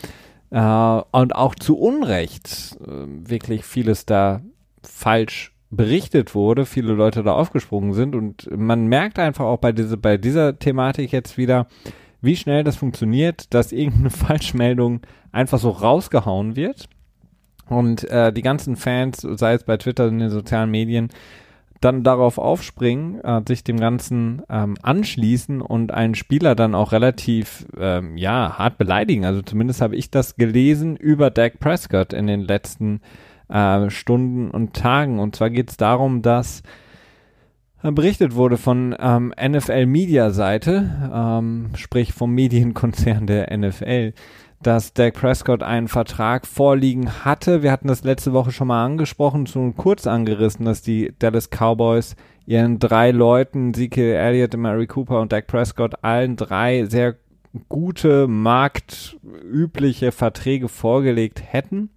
äh, und auch zu Unrecht äh, wirklich vieles da falsch berichtet wurde, viele Leute da aufgesprungen sind. Und man merkt einfach auch bei, diese, bei dieser Thematik jetzt wieder, wie schnell das funktioniert, dass irgendeine Falschmeldung einfach so rausgehauen wird. Und äh, die ganzen Fans, sei es bei Twitter in den sozialen Medien, dann darauf aufspringen, äh, sich dem Ganzen ähm, anschließen und einen Spieler dann auch relativ ähm, ja hart beleidigen. Also zumindest habe ich das gelesen über Dak Prescott in den letzten äh, Stunden und Tagen. Und zwar geht es darum, dass äh, berichtet wurde von ähm, NFL Media Seite, ähm, sprich vom Medienkonzern der NFL, dass Dak Prescott einen Vertrag vorliegen hatte. Wir hatten das letzte Woche schon mal angesprochen, schon kurz angerissen, dass die Dallas Cowboys ihren drei Leuten, Zeke Elliott, Mary Cooper und Dak Prescott, allen drei sehr gute, marktübliche Verträge vorgelegt hätten.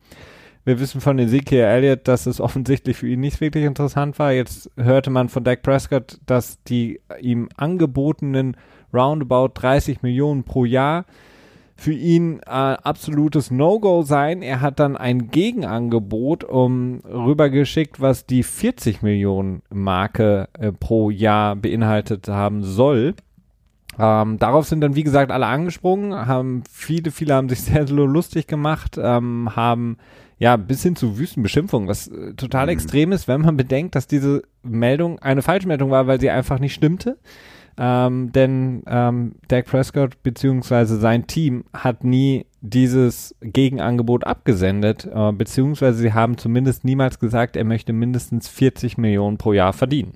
Wir wissen von Ezekiel Elliott, dass es offensichtlich für ihn nicht wirklich interessant war. Jetzt hörte man von Dak Prescott, dass die ihm angebotenen roundabout 30 Millionen pro Jahr für ihn äh, absolutes No-Go sein. Er hat dann ein Gegenangebot um rübergeschickt, was die 40 Millionen Marke äh, pro Jahr beinhaltet haben soll. Ähm, darauf sind dann, wie gesagt, alle angesprungen, haben viele, viele haben sich sehr, sehr lustig gemacht, ähm, haben ja bis hin zu Wüstenbeschimpfungen, was äh, total mhm. extrem ist, wenn man bedenkt, dass diese Meldung eine Falschmeldung war, weil sie einfach nicht stimmte. Ähm, denn ähm, Dak Prescott bzw. sein Team hat nie dieses Gegenangebot abgesendet, äh, beziehungsweise sie haben zumindest niemals gesagt, er möchte mindestens 40 Millionen pro Jahr verdienen.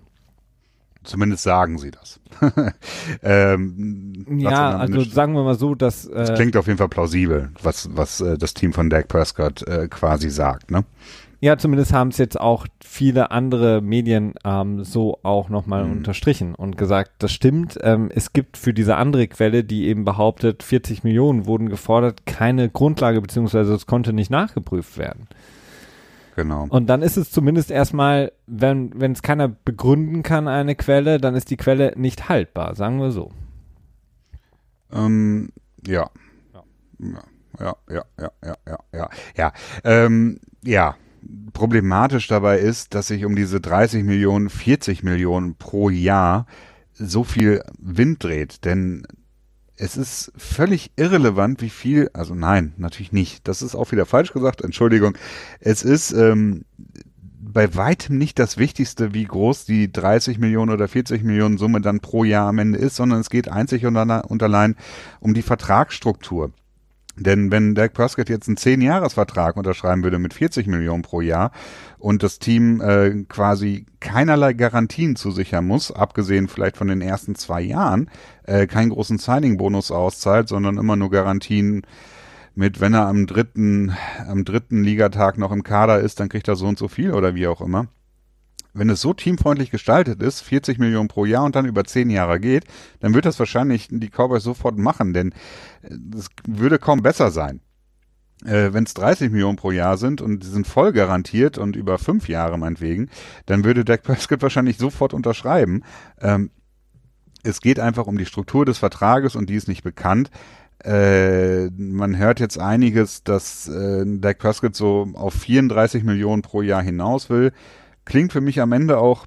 Zumindest sagen sie das. ähm, ja, also sagen wir mal so, dass. Äh, das klingt auf jeden Fall plausibel, was, was äh, das Team von Dak Prescott äh, quasi sagt, ne? Ja, zumindest haben es jetzt auch viele andere Medien ähm, so auch nochmal mhm. unterstrichen und gesagt, das stimmt. Ähm, es gibt für diese andere Quelle, die eben behauptet, 40 Millionen wurden gefordert, keine Grundlage, beziehungsweise es konnte nicht nachgeprüft werden. Genau. Und dann ist es zumindest erstmal, wenn wenn es keiner begründen kann, eine Quelle, dann ist die Quelle nicht haltbar, sagen wir so. Ähm, ja. Ja. Ja, ja, ja, ja, ja, ja. Ja, ähm, ja problematisch dabei ist, dass sich um diese 30 Millionen, 40 Millionen pro Jahr so viel Wind dreht. Denn es ist völlig irrelevant, wie viel, also nein, natürlich nicht. Das ist auch wieder falsch gesagt, Entschuldigung. Es ist ähm, bei weitem nicht das Wichtigste, wie groß die 30 Millionen oder 40 Millionen Summe dann pro Jahr am Ende ist, sondern es geht einzig und allein um die Vertragsstruktur. Denn wenn Dak Prescott jetzt einen 10-Jahres-Vertrag unterschreiben würde mit 40 Millionen pro Jahr und das Team äh, quasi keinerlei Garantien zusichern muss, abgesehen vielleicht von den ersten zwei Jahren, äh, keinen großen Signing-Bonus auszahlt, sondern immer nur Garantien mit, wenn er am dritten, am dritten Ligatag noch im Kader ist, dann kriegt er so und so viel oder wie auch immer wenn es so teamfreundlich gestaltet ist, 40 Millionen pro Jahr und dann über 10 Jahre geht, dann wird das wahrscheinlich die Cowboys sofort machen, denn es würde kaum besser sein. Äh, wenn es 30 Millionen pro Jahr sind und die sind voll garantiert und über fünf Jahre meinetwegen, dann würde Dak Prescott wahrscheinlich sofort unterschreiben. Ähm, es geht einfach um die Struktur des Vertrages und die ist nicht bekannt. Äh, man hört jetzt einiges, dass äh, Dak Prescott so auf 34 Millionen pro Jahr hinaus will klingt für mich am Ende auch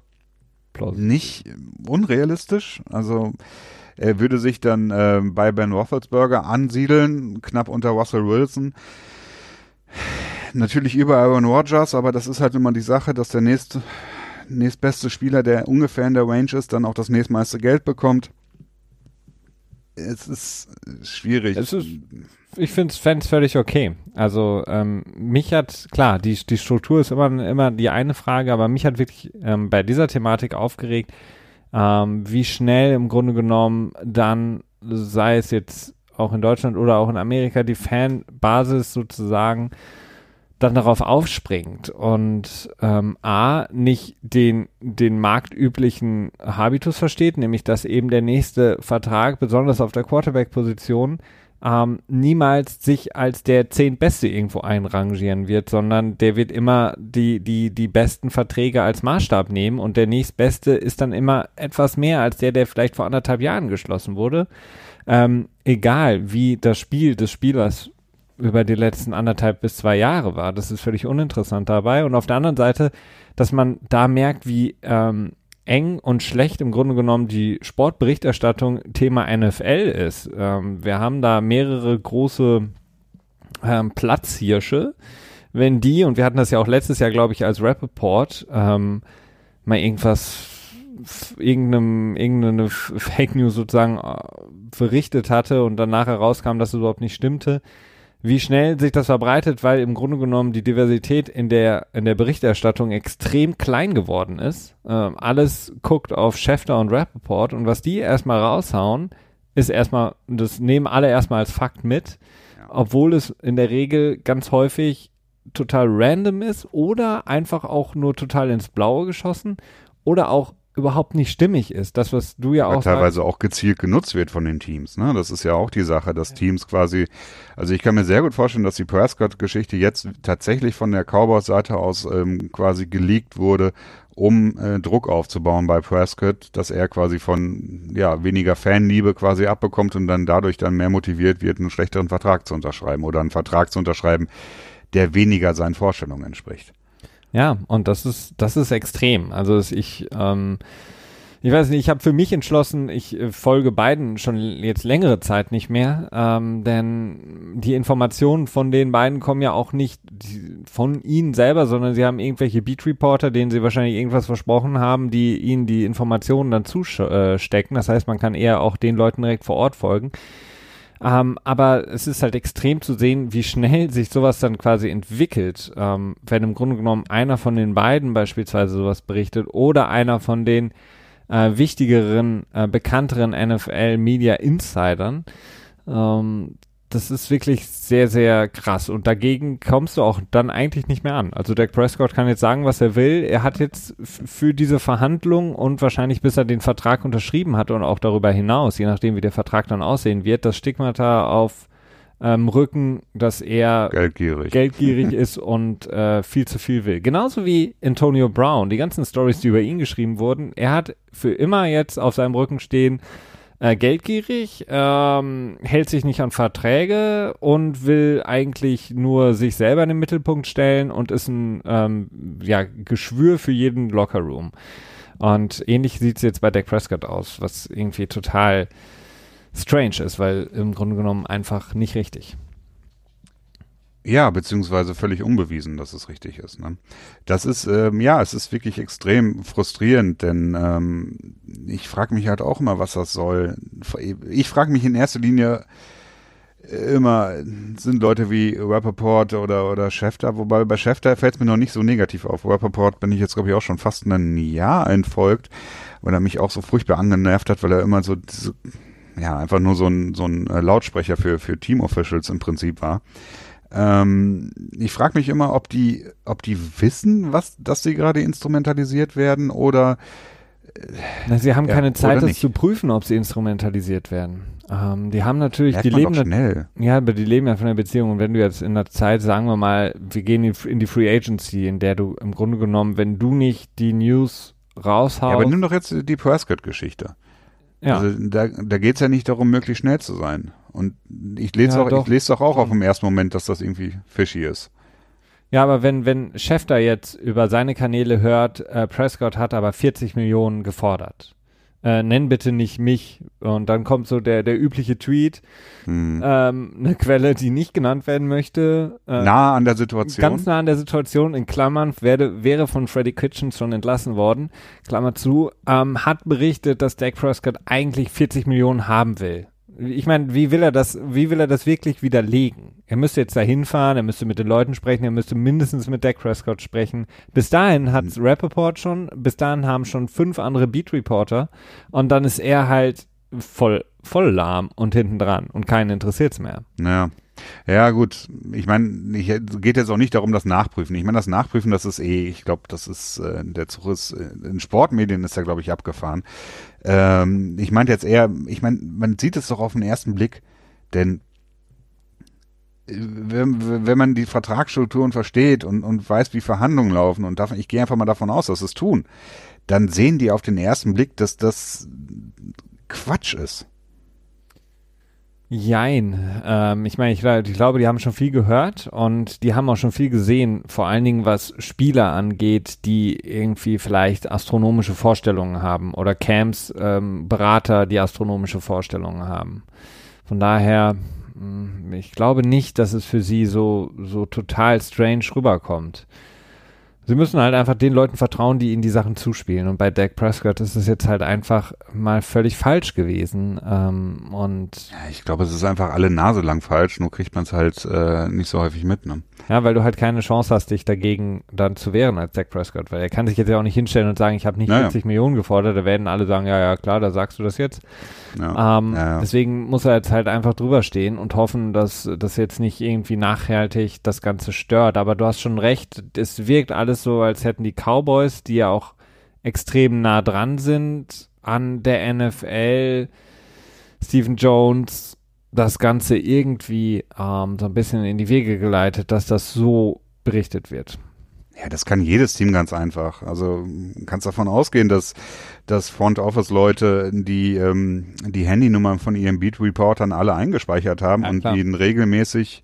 nicht unrealistisch. Also er würde sich dann äh, bei Ben Roethlisberger ansiedeln, knapp unter Russell Wilson. Natürlich über Aaron Rodgers, aber das ist halt immer die Sache, dass der nächste, nächstbeste Spieler, der ungefähr in der Range ist, dann auch das nächstmeiste Geld bekommt. Es ist schwierig. Es ist, ich finde es völlig okay. Also ähm, mich hat, klar, die, die Struktur ist immer, immer die eine Frage, aber mich hat wirklich ähm, bei dieser Thematik aufgeregt, ähm, wie schnell im Grunde genommen dann, sei es jetzt auch in Deutschland oder auch in Amerika, die Fanbasis sozusagen dann darauf aufspringt und ähm, A, nicht den, den marktüblichen Habitus versteht, nämlich dass eben der nächste Vertrag, besonders auf der Quarterback-Position, ähm, niemals sich als der zehntbeste irgendwo einrangieren wird, sondern der wird immer die, die, die besten Verträge als Maßstab nehmen und der nächstbeste ist dann immer etwas mehr als der, der vielleicht vor anderthalb Jahren geschlossen wurde. Ähm, egal wie das Spiel des Spielers über die letzten anderthalb bis zwei Jahre war. Das ist völlig uninteressant dabei. Und auf der anderen Seite, dass man da merkt, wie ähm, eng und schlecht im Grunde genommen die Sportberichterstattung Thema NFL ist. Ähm, wir haben da mehrere große ähm, Platzhirsche. Wenn die, und wir hatten das ja auch letztes Jahr, glaube ich, als Rappaport, ähm, mal irgendwas irgendeinem, irgendeine Fake News sozusagen äh, berichtet hatte und dann nachher rauskam, dass es überhaupt nicht stimmte, wie schnell sich das verbreitet, weil im Grunde genommen die Diversität in der, in der Berichterstattung extrem klein geworden ist. Ähm, alles guckt auf Schäfter und Rappaport und was die erstmal raushauen, ist erstmal, das nehmen alle erstmal als Fakt mit, obwohl es in der Regel ganz häufig total random ist oder einfach auch nur total ins Blaue geschossen oder auch überhaupt nicht stimmig ist. Das, was du ja auch teilweise sagst. auch gezielt genutzt wird von den Teams. Ne? Das ist ja auch die Sache, dass Teams quasi, also ich kann mir sehr gut vorstellen, dass die Prescott-Geschichte jetzt tatsächlich von der Cowboys-Seite aus ähm, quasi geleakt wurde, um äh, Druck aufzubauen bei Prescott, dass er quasi von ja weniger Fanliebe quasi abbekommt und dann dadurch dann mehr motiviert wird, einen schlechteren Vertrag zu unterschreiben oder einen Vertrag zu unterschreiben, der weniger seinen Vorstellungen entspricht. Ja, und das ist, das ist extrem. Also ich, ähm, ich weiß nicht, ich habe für mich entschlossen, ich äh, folge beiden schon jetzt längere Zeit nicht mehr, ähm, denn die Informationen von den beiden kommen ja auch nicht von ihnen selber, sondern sie haben irgendwelche Beat-Reporter, denen sie wahrscheinlich irgendwas versprochen haben, die ihnen die Informationen dann zustecken. Das heißt, man kann eher auch den Leuten direkt vor Ort folgen. Ähm, aber es ist halt extrem zu sehen, wie schnell sich sowas dann quasi entwickelt, ähm, wenn im Grunde genommen einer von den beiden beispielsweise sowas berichtet oder einer von den äh, wichtigeren, äh, bekannteren NFL-Media-Insidern. Ähm, das ist wirklich sehr, sehr krass. Und dagegen kommst du auch dann eigentlich nicht mehr an. Also Dak Prescott kann jetzt sagen, was er will. Er hat jetzt für diese Verhandlung und wahrscheinlich bis er den Vertrag unterschrieben hat und auch darüber hinaus, je nachdem wie der Vertrag dann aussehen wird, das Stigmata auf ähm, Rücken, dass er geldgierig, geldgierig ist und äh, viel zu viel will. Genauso wie Antonio Brown. Die ganzen Stories, die über ihn geschrieben wurden, er hat für immer jetzt auf seinem Rücken stehen, äh, geldgierig, ähm, hält sich nicht an Verträge und will eigentlich nur sich selber in den Mittelpunkt stellen und ist ein ähm, ja, Geschwür für jeden Lockerroom. Und ähnlich sieht es jetzt bei Dak Prescott aus, was irgendwie total strange ist, weil im Grunde genommen einfach nicht richtig. Ja, beziehungsweise völlig unbewiesen, dass es richtig ist. Ne? Das ist, ähm, ja, es ist wirklich extrem frustrierend, denn ähm, ich frage mich halt auch immer, was das soll. Ich frage mich in erster Linie immer, sind Leute wie Rappaport oder, oder Schäfter, wobei bei Schäfter fällt es mir noch nicht so negativ auf. Rappaport bin ich jetzt, glaube ich, auch schon fast ein Jahr entfolgt, weil er mich auch so furchtbar angenervt hat, weil er immer so, so ja, einfach nur so ein, so ein Lautsprecher für, für Team-Officials im Prinzip war. Ähm, ich frage mich immer, ob die, ob die wissen, was, dass sie gerade instrumentalisiert werden oder Na, sie haben ja, keine Zeit, das zu prüfen, ob sie instrumentalisiert werden. Ähm, die haben natürlich, Merkt die leben schnell. Ja, aber die leben ja von der Beziehung. Und wenn du jetzt in der Zeit, sagen wir mal, wir gehen in, in die Free Agency, in der du im Grunde genommen, wenn du nicht die News raushaust. Ja, aber nimm doch jetzt die Prescott-Geschichte. Ja. Also da, da geht es ja nicht darum, möglichst schnell zu sein. Und ich lese ja, auch, doch. ich lese doch auch auf dem ersten Moment, dass das irgendwie fishy ist. Ja, aber wenn, wenn Schäfter jetzt über seine Kanäle hört, äh, Prescott hat aber 40 Millionen gefordert, äh, nenn bitte nicht mich. Und dann kommt so der, der übliche Tweet, hm. ähm, eine Quelle, die nicht genannt werden möchte. Äh, nah an der Situation. Ganz nah an der Situation, in Klammern, werde, wäre von Freddy Kitchens schon entlassen worden, Klammer zu, ähm, hat berichtet, dass Dak Prescott eigentlich 40 Millionen haben will. Ich meine, wie will er das, wie will er das wirklich widerlegen? Er müsste jetzt da hinfahren, er müsste mit den Leuten sprechen, er müsste mindestens mit Dak Prescott sprechen. Bis dahin hat mhm. Rappaport schon, bis dahin haben schon fünf andere Beat Reporter und dann ist er halt voll, voll lahm und hinten dran und keinen interessiert's mehr. Ja. Ja, gut. Ich meine, geht jetzt auch nicht darum, das Nachprüfen. Ich meine, das Nachprüfen, das ist eh, ich glaube, das ist, äh, der Zug ist, äh, in Sportmedien ist er, glaube ich, abgefahren. Ähm, ich meinte jetzt eher, ich meine, man sieht es doch auf den ersten Blick, denn äh, wenn, wenn man die Vertragsstrukturen versteht und, und weiß, wie Verhandlungen laufen und davon, ich gehe einfach mal davon aus, dass es tun, dann sehen die auf den ersten Blick, dass das Quatsch ist. Jein. Ähm, ich meine, ich, ich, glaube, die haben schon viel gehört und die haben auch schon viel gesehen, vor allen Dingen was Spieler angeht, die irgendwie vielleicht astronomische Vorstellungen haben oder Camps, ähm, Berater, die astronomische Vorstellungen haben. Von daher, hm, ich glaube nicht, dass es für sie so, so total strange rüberkommt. Sie müssen halt einfach den Leuten vertrauen, die ihnen die Sachen zuspielen. Und bei Dak Prescott ist es jetzt halt einfach mal völlig falsch gewesen. Ähm, und ja, ich glaube, es ist einfach alle Nase lang falsch, nur kriegt man es halt äh, nicht so häufig mit. Ne? Ja, weil du halt keine Chance hast, dich dagegen dann zu wehren als Dak Prescott. Weil er kann sich jetzt ja auch nicht hinstellen und sagen, ich habe nicht naja. 40 Millionen gefordert. Da werden alle sagen, ja, ja, klar, da sagst du das jetzt. Ja. Ähm, ja, deswegen muss er jetzt halt einfach drüber stehen und hoffen, dass das jetzt nicht irgendwie nachhaltig das Ganze stört. Aber du hast schon recht, es wirkt alles es so, als hätten die Cowboys, die ja auch extrem nah dran sind an der NFL, Stephen Jones, das Ganze irgendwie ähm, so ein bisschen in die Wege geleitet, dass das so berichtet wird. Ja, das kann jedes Team ganz einfach. Also kannst davon ausgehen, dass, dass Front Office Leute die ähm, die Handynummern von ihren Beat Reportern alle eingespeichert haben ja, und ihnen regelmäßig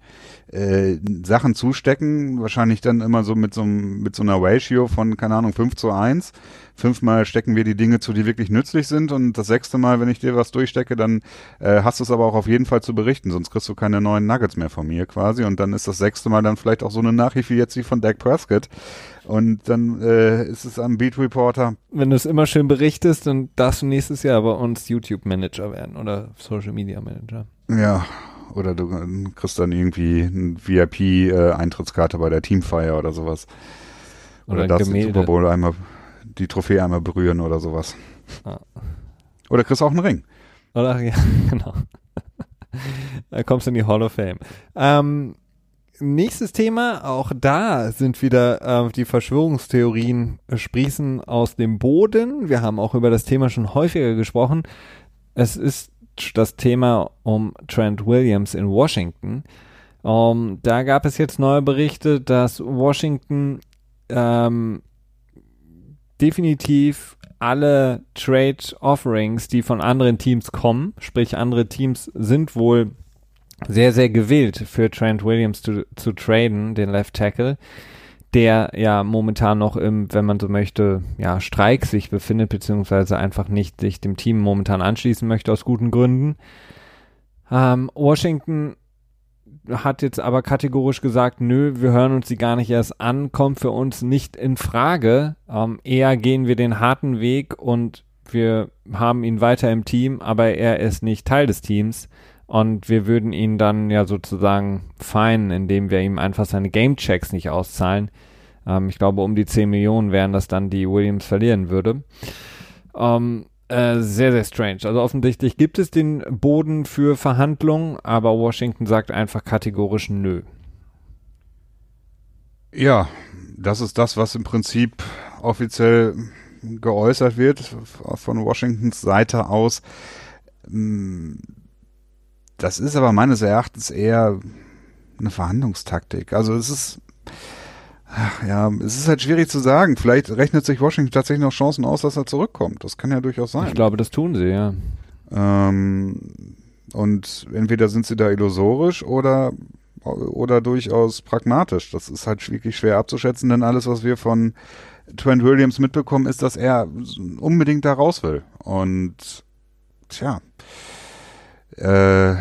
äh, Sachen zustecken, wahrscheinlich dann immer so mit so, mit so einer Ratio von, keine Ahnung, 5 zu 1. Fünfmal stecken wir die Dinge zu, die wirklich nützlich sind und das sechste Mal, wenn ich dir was durchstecke, dann äh, hast du es aber auch auf jeden Fall zu berichten, sonst kriegst du keine neuen Nuggets mehr von mir quasi und dann ist das sechste Mal dann vielleicht auch so eine Nachricht wie jetzt wie von Dak Prescott und dann äh, ist es am Beat Reporter. Wenn du es immer schön berichtest, dann darfst du nächstes Jahr bei uns YouTube Manager werden oder Social Media Manager. Ja, oder du kriegst dann irgendwie eine VIP-Eintrittskarte bei der Teamfeier oder sowas. Oder, oder darfst den Super Bowl einmal, die Trophäe einmal berühren oder sowas. Ah. Oder kriegst auch einen Ring. Oder, ja, genau. da kommst du in die Hall of Fame. Ähm, nächstes Thema, auch da sind wieder äh, die Verschwörungstheorien sprießen aus dem Boden. Wir haben auch über das Thema schon häufiger gesprochen. Es ist das Thema um Trent Williams in Washington. Um, ähm, da gab es jetzt neue Berichte, dass Washington ähm, definitiv alle Trade Offerings, die von anderen Teams kommen, sprich andere Teams sind wohl sehr, sehr gewillt für Trent Williams zu, zu traden, den Left Tackle der ja momentan noch im, wenn man so möchte, ja, Streik sich befindet, beziehungsweise einfach nicht sich dem Team momentan anschließen möchte aus guten Gründen. Ähm, Washington hat jetzt aber kategorisch gesagt, nö, wir hören uns die gar nicht erst an, kommt für uns nicht in Frage. Ähm, eher gehen wir den harten Weg und wir haben ihn weiter im Team, aber er ist nicht Teil des Teams. Und wir würden ihn dann ja sozusagen feinen, indem wir ihm einfach seine Game-Checks nicht auszahlen. Ähm, ich glaube, um die 10 Millionen wären das dann, die Williams verlieren würde. Ähm, äh, sehr, sehr strange. Also offensichtlich gibt es den Boden für Verhandlungen, aber Washington sagt einfach kategorisch nö. Ja, das ist das, was im Prinzip offiziell geäußert wird von Washingtons Seite aus. Hm, das ist aber meines Erachtens eher eine Verhandlungstaktik. Also es ist, ach ja, es ist halt schwierig zu sagen. Vielleicht rechnet sich Washington tatsächlich noch Chancen aus, dass er zurückkommt. Das kann ja durchaus sein. Ich glaube, das tun sie, ja. Ähm, und entweder sind sie da illusorisch oder oder durchaus pragmatisch. Das ist halt wirklich schwer abzuschätzen, denn alles, was wir von Trent Williams mitbekommen, ist, dass er unbedingt da raus will. Und tja, äh,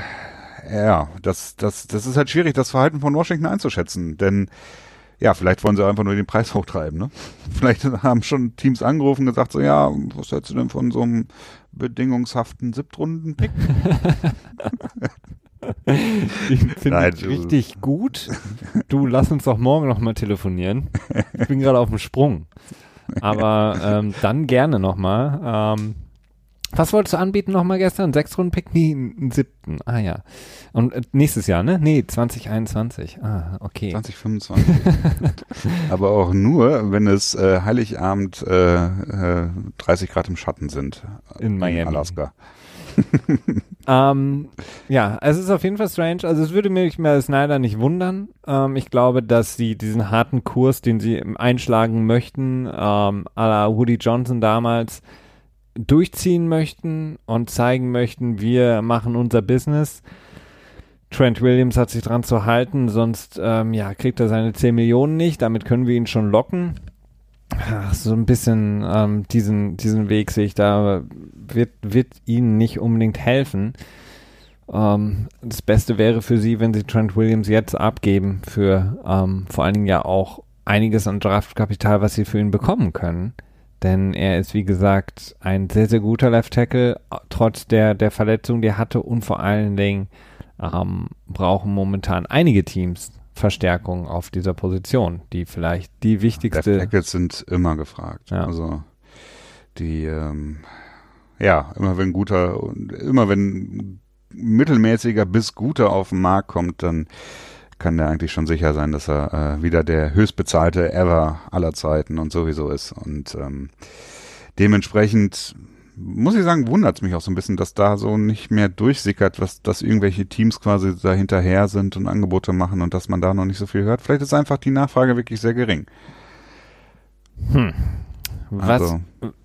ja, das, das, das ist halt schwierig, das Verhalten von Washington einzuschätzen, denn ja, vielleicht wollen sie einfach nur den Preis hochtreiben, ne? Vielleicht haben schon Teams angerufen und gesagt so, ja, was hältst du denn von so einem bedingungshaften Siebtrunden-Pick. Ich finde Nein, ich richtig gut. Du, lass uns doch morgen nochmal telefonieren. Ich bin gerade auf dem Sprung. Aber ähm, dann gerne nochmal. Ähm, was wolltest du anbieten nochmal gestern? Sechs Runden Pick? Nee, einen siebten. Ah ja. Und äh, nächstes Jahr, ne? Nee, 2021. Ah, okay. 2025. Aber auch nur, wenn es äh, Heiligabend äh, äh, 30 Grad im Schatten sind. In Miami. Alaska. Ähm, ja, es ist auf jeden Fall strange. Also es würde mich mal Snyder nicht wundern. Ähm, ich glaube, dass sie diesen harten Kurs, den sie einschlagen möchten, ähm, à la Woody Johnson damals, durchziehen möchten und zeigen möchten, wir machen unser Business. Trent Williams hat sich dran zu halten, sonst ähm, ja, kriegt er seine 10 Millionen nicht. Damit können wir ihn schon locken. Ach, so ein bisschen ähm, diesen, diesen Weg sehe ich da, wird, wird ihnen nicht unbedingt helfen. Ähm, das Beste wäre für sie, wenn sie Trent Williams jetzt abgeben für ähm, vor allen Dingen ja auch einiges an Draftkapital, was sie für ihn bekommen können. Denn er ist, wie gesagt, ein sehr, sehr guter Left Tackle, trotz der, der Verletzung, die er hatte und vor allen Dingen ähm, brauchen momentan einige Teams Verstärkung auf dieser Position, die vielleicht die wichtigste. Left Tackles sind immer gefragt. Ja. Also die, ähm, ja, immer wenn guter, immer wenn mittelmäßiger bis guter auf den Markt kommt, dann kann der eigentlich schon sicher sein, dass er äh, wieder der höchstbezahlte ever aller Zeiten und sowieso ist. Und ähm, dementsprechend muss ich sagen, wundert es mich auch so ein bisschen, dass da so nicht mehr durchsickert, was, dass irgendwelche Teams quasi da sind und Angebote machen und dass man da noch nicht so viel hört. Vielleicht ist einfach die Nachfrage wirklich sehr gering. Hm. Was, Also,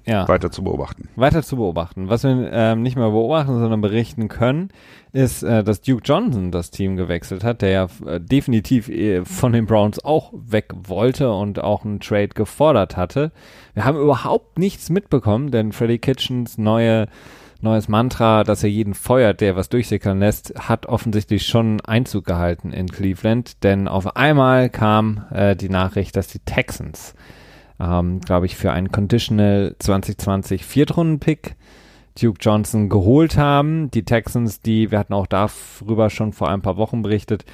ja. Weiter zu beobachten. weiter zu beobachten. Was wir ähm, nicht mehr beobachten, sondern berichten können, ist, äh, dass Duke Johnson das Team gewechselt hat, der ja äh, definitiv äh, von den Browns auch weg wollte und auch einen Trade gefordert hatte. Wir haben überhaupt nichts mitbekommen, denn Freddie Kitchens neue neues Mantra, dass er jeden feuert, der was durchsickern lässt, hat offensichtlich schon Einzug gehalten in Cleveland, denn auf einmal kam äh, die Nachricht, dass die Texans ähm, glaube ich, für einen Conditional 2020 Viertrunden-Pick Duke Johnson geholt haben. Die Texans, die, wir hatten auch darüber schon vor ein paar Wochen berichtet,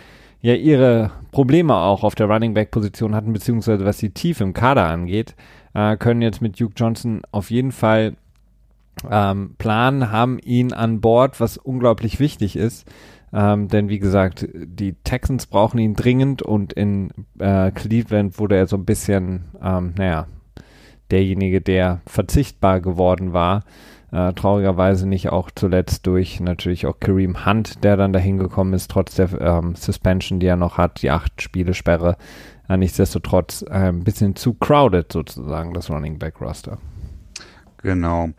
ja ihre Probleme auch auf der Running Back Position hatten, beziehungsweise was die Tiefe im Kader angeht, äh, können jetzt mit Duke Johnson auf jeden Fall ähm, planen, haben ihn an Bord, was unglaublich wichtig ist. Ähm, denn wie gesagt, die Texans brauchen ihn dringend und in äh, Cleveland wurde er so ein bisschen, ähm, naja, derjenige, der verzichtbar geworden war. Äh, traurigerweise nicht auch zuletzt durch natürlich auch Kareem Hunt, der dann dahin gekommen ist, trotz der ähm, Suspension, die er noch hat, die acht Spiele Sperre. Äh, nichtsdestotrotz äh, ein bisschen zu crowded sozusagen, das Running Back Roster. Genau.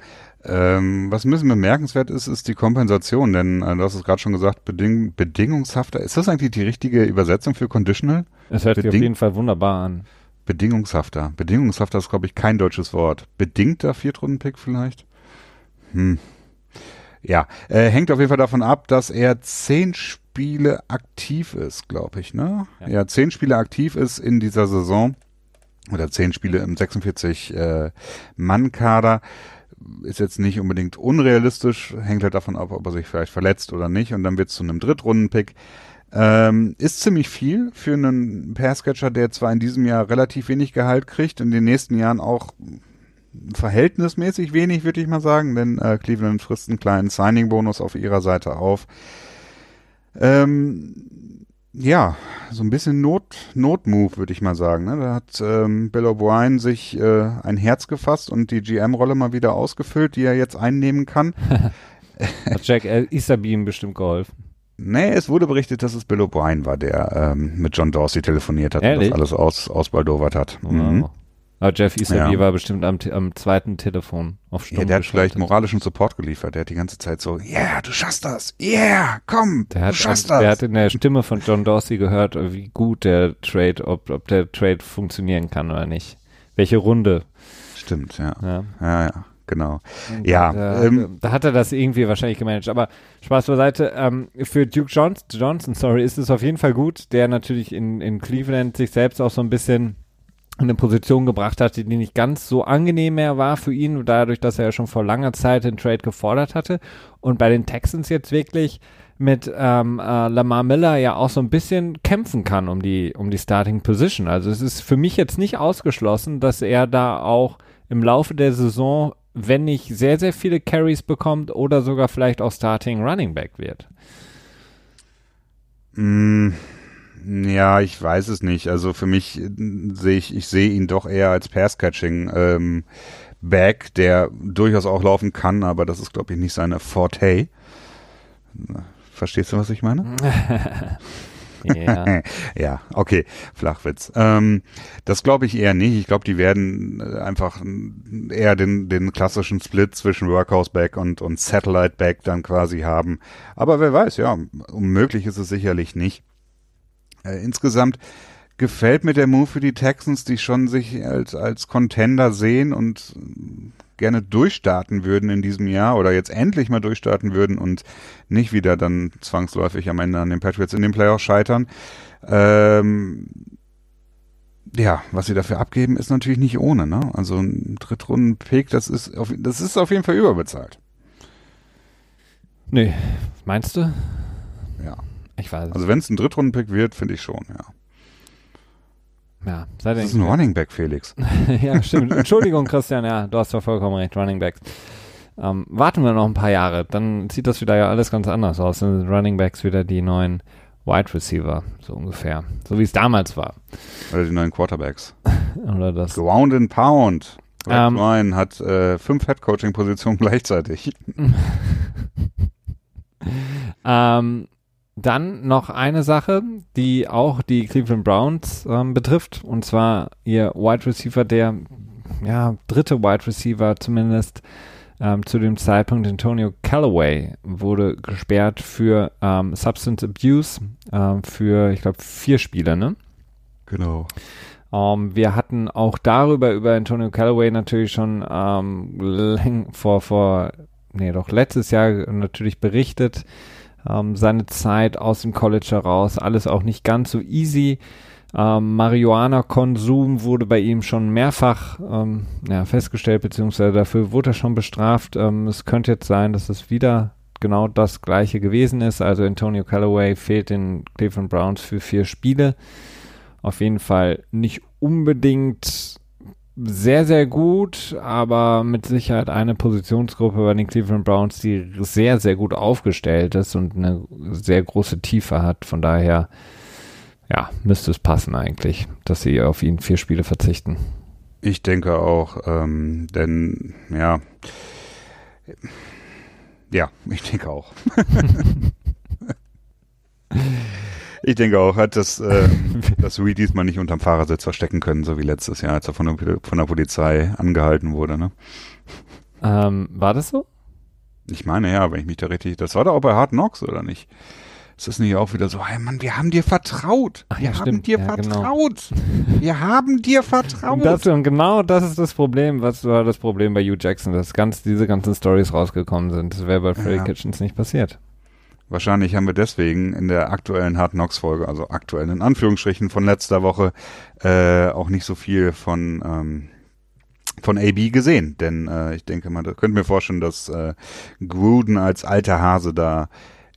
Ähm, was ein bisschen bemerkenswert ist, ist die Kompensation, denn äh, du hast es gerade schon gesagt, beding bedingungshafter. Ist das eigentlich die richtige Übersetzung für conditional? Es hört sich auf Beding- jeden Fall wunderbar an. Bedingungshafter. Bedingungshafter ist, glaube ich, kein deutsches Wort. Bedingter Viertrunden-Pick vielleicht? Hm. Ja, äh, hängt auf jeden Fall davon ab, dass er zehn Spiele aktiv ist, glaube ich, ne? Ja. Ja. zehn Spiele aktiv ist in dieser Saison. Oder zehn Spiele im 46 äh, Mann-Kader. Ist jetzt nicht unbedingt unrealistisch, hängt halt davon ab, ob er sich vielleicht verletzt oder nicht. Und dann wird es zu einem Drittrunden-Pick. Ähm, ist ziemlich viel für einen Passcatcher, der zwar in diesem Jahr relativ wenig Gehalt kriegt, in den nächsten Jahren auch verhältnismäßig wenig, würde ich mal sagen, denn äh, Cleveland frisst einen kleinen Signing-Bonus auf ihrer Seite auf. Ähm, ja, so ein bisschen Not, Not-Move, würde ich mal sagen. Ne? Da hat ähm, Bill O'Brien sich äh, ein Herz gefasst und die GM-Rolle mal wieder ausgefüllt, die er jetzt einnehmen kann. Hat Jack El Isabin bestimmt geholfen. Nee, es wurde berichtet, dass es Bill O'Brien war, der ähm, mit John Dorsey telefoniert hat Ehrlich? und das alles aus, ausbaldowert hat. Mhm. Aber Jeff Isabi Ja. war bestimmt am, am zweiten Telefon auf Stumm Ja, der hat vielleicht moralischen Support geliefert. Der hat die ganze Zeit so, yeah, du schaffst das. Yeah, komm, Der du hat, schaffst der das. hat in der Stimme von John Dorsey gehört, wie gut der Trade, ob, ob der Trade funktionieren kann oder nicht. Welche Runde. Stimmt, ja. Ja. Ja, ja, genau. Und Ja, Da, ähm, da hat er das irgendwie wahrscheinlich gemanagt. Aber Spaß beiseite. Ähm, für Duke Johnson, Johnson, sorry, ist es auf jeden Fall gut, der natürlich in, in Cleveland sich selbst auch so ein bisschen in eine Position gebracht hatte, die nicht ganz so angenehm mehr war für ihn, dadurch, dass er ja schon vor langer Zeit den Trade gefordert hatte. Und bei den Texans jetzt wirklich mit ähm, äh, Lamar Miller ja auch so ein bisschen kämpfen kann um die, um die Starting Position. Also es ist für mich jetzt nicht ausgeschlossen, dass er da auch im Laufe der Saison, wenn nicht sehr, sehr viele Carries bekommt oder sogar vielleicht auch Starting Running Back wird. Mm, ja, ich weiß es nicht. Also für mich äh, sehe ich, ich sehe ihn doch eher als Pass-Catching ähm, Back, der durchaus auch laufen kann, aber das ist, glaube ich, nicht seine Forte. Verstehst du, was ich meine? ja. ja, okay, Flachwitz. Ähm, das glaube ich eher nicht. Ich glaube, die werden äh, einfach eher den, den klassischen Split zwischen Workhouse Back und, und Satellite Back dann quasi haben. Aber wer weiß, ja, unmöglich ist es sicherlich nicht. Äh, insgesamt gefällt mir der Move für die Texans, die schon sich als, als Contender sehen und gerne durchstarten würden in diesem Jahr oder jetzt endlich mal durchstarten würden und nicht wieder dann zwangsläufig am Ende an den Patriots in den Playoffs scheitern. Ähm, ja, was sie dafür abgeben, ist natürlich nicht ohne, ne? Also ein Drittrunden-Pick, das ist auf, das ist auf jeden Fall überbezahlt. Nee, meinst du? Ja. Ich weiß. Also wenn es ein Drittrunden-Pick wird, finde ich schon, ja. Ja, sei Das ist ein Running Back, Felix. ja, stimmt. Entschuldigung, Christian, ja, du hast ja vollkommen recht, Running Backs. Ähm, warten wir noch ein paar Jahre, dann sieht das wieder ja alles ganz anders aus. Dann sind Running Backs wieder die neuen Wide Receiver, so ungefähr. So wie es damals war. Oder die neuen Quarterbacks. Oder das. Ground and Pound. Red ähm, Ryan hat äh, fünf Head-Coaching-Positionen gleichzeitig. ähm, dann noch eine Sache, die auch die Cleveland Browns ähm, betrifft, und zwar ihr Wide Receiver, der ja, dritte Wide Receiver zumindest ähm, zu dem Zeitpunkt, Antonio Callaway, wurde gesperrt für ähm, Substance Abuse ähm, für, ich glaube, vier Spiele, ne? Genau. Um, ähm, wir hatten auch darüber, über Antonio Callaway natürlich schon ähm, vor, vor, nee, doch letztes Jahr natürlich berichtet ähm, seine Zeit aus dem College heraus, alles auch nicht ganz so easy. Ähm, Marihuana-Konsum wurde bei ihm schon mehrfach ähm, ja, festgestellt, beziehungsweise dafür wurde er schon bestraft. Ähm, es könnte jetzt sein, dass es wieder genau das gleiche gewesen ist. Also Antonio Callaway fehlt den Cleveland Browns für vier Spiele. Auf jeden Fall nicht unbedingt sehr, sehr gut, aber mit Sicherheit eine Positionsgruppe bei den Cleveland Browns, die sehr, sehr gut aufgestellt ist und eine sehr große Tiefe hat. Von daher, ja, müsste es passen eigentlich, dass sie auf ihn vier Spiele verzichten. Ich denke auch, ähm, denn ja, ja, ich denke auch. Ich denke auch, hat das, äh, das Rui diesmal nicht unterm Fahrersitz verstecken können, so wie letztes Jahr, als er von der, von der Polizei angehalten wurde, ne? Ähm, war das so? Ich meine ja, wenn ich mich da richtig, das war doch auch bei Hard Knocks, oder nicht? Ist das nicht auch wieder so, hey Mann, wir haben dir vertraut. Ach, wir ja, haben stimmt. dir ja, genau. vertraut. Genau. Wir haben dir vertraut. Und, das, und genau das ist das Problem, was war das Problem bei Hugh Jackson, dass ganz diese ganzen Stories rausgekommen sind. Das wäre bei Freddy ja. Kitchens nicht passiert. Wahrscheinlich haben wir deswegen in der aktuellen Hard Knocks Folge, also aktuell in Anführungsstrichen von letzter Woche, äh, auch nicht so viel von ähm, von AB gesehen, denn äh, ich denke da könnte mir vorstellen, dass äh, Gruden als alter Hase da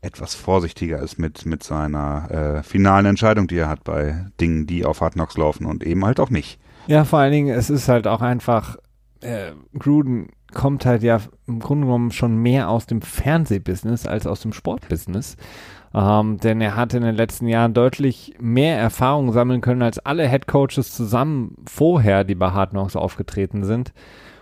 etwas vorsichtiger ist mit mit seiner äh, finalen Entscheidung, die er hat bei Dingen, die auf Hard Knocks laufen und eben halt auch nicht. Ja, vor allen Dingen, es ist halt auch einfach äh, Gruden kommt halt ja im Grunde genommen schon mehr aus dem Fernsehbusiness als aus dem Sportbusiness. Ähm, denn er hat in den letzten Jahren deutlich mehr Erfahrung sammeln können als alle Head Coaches zusammen vorher, die bei Hard Knocks aufgetreten sind.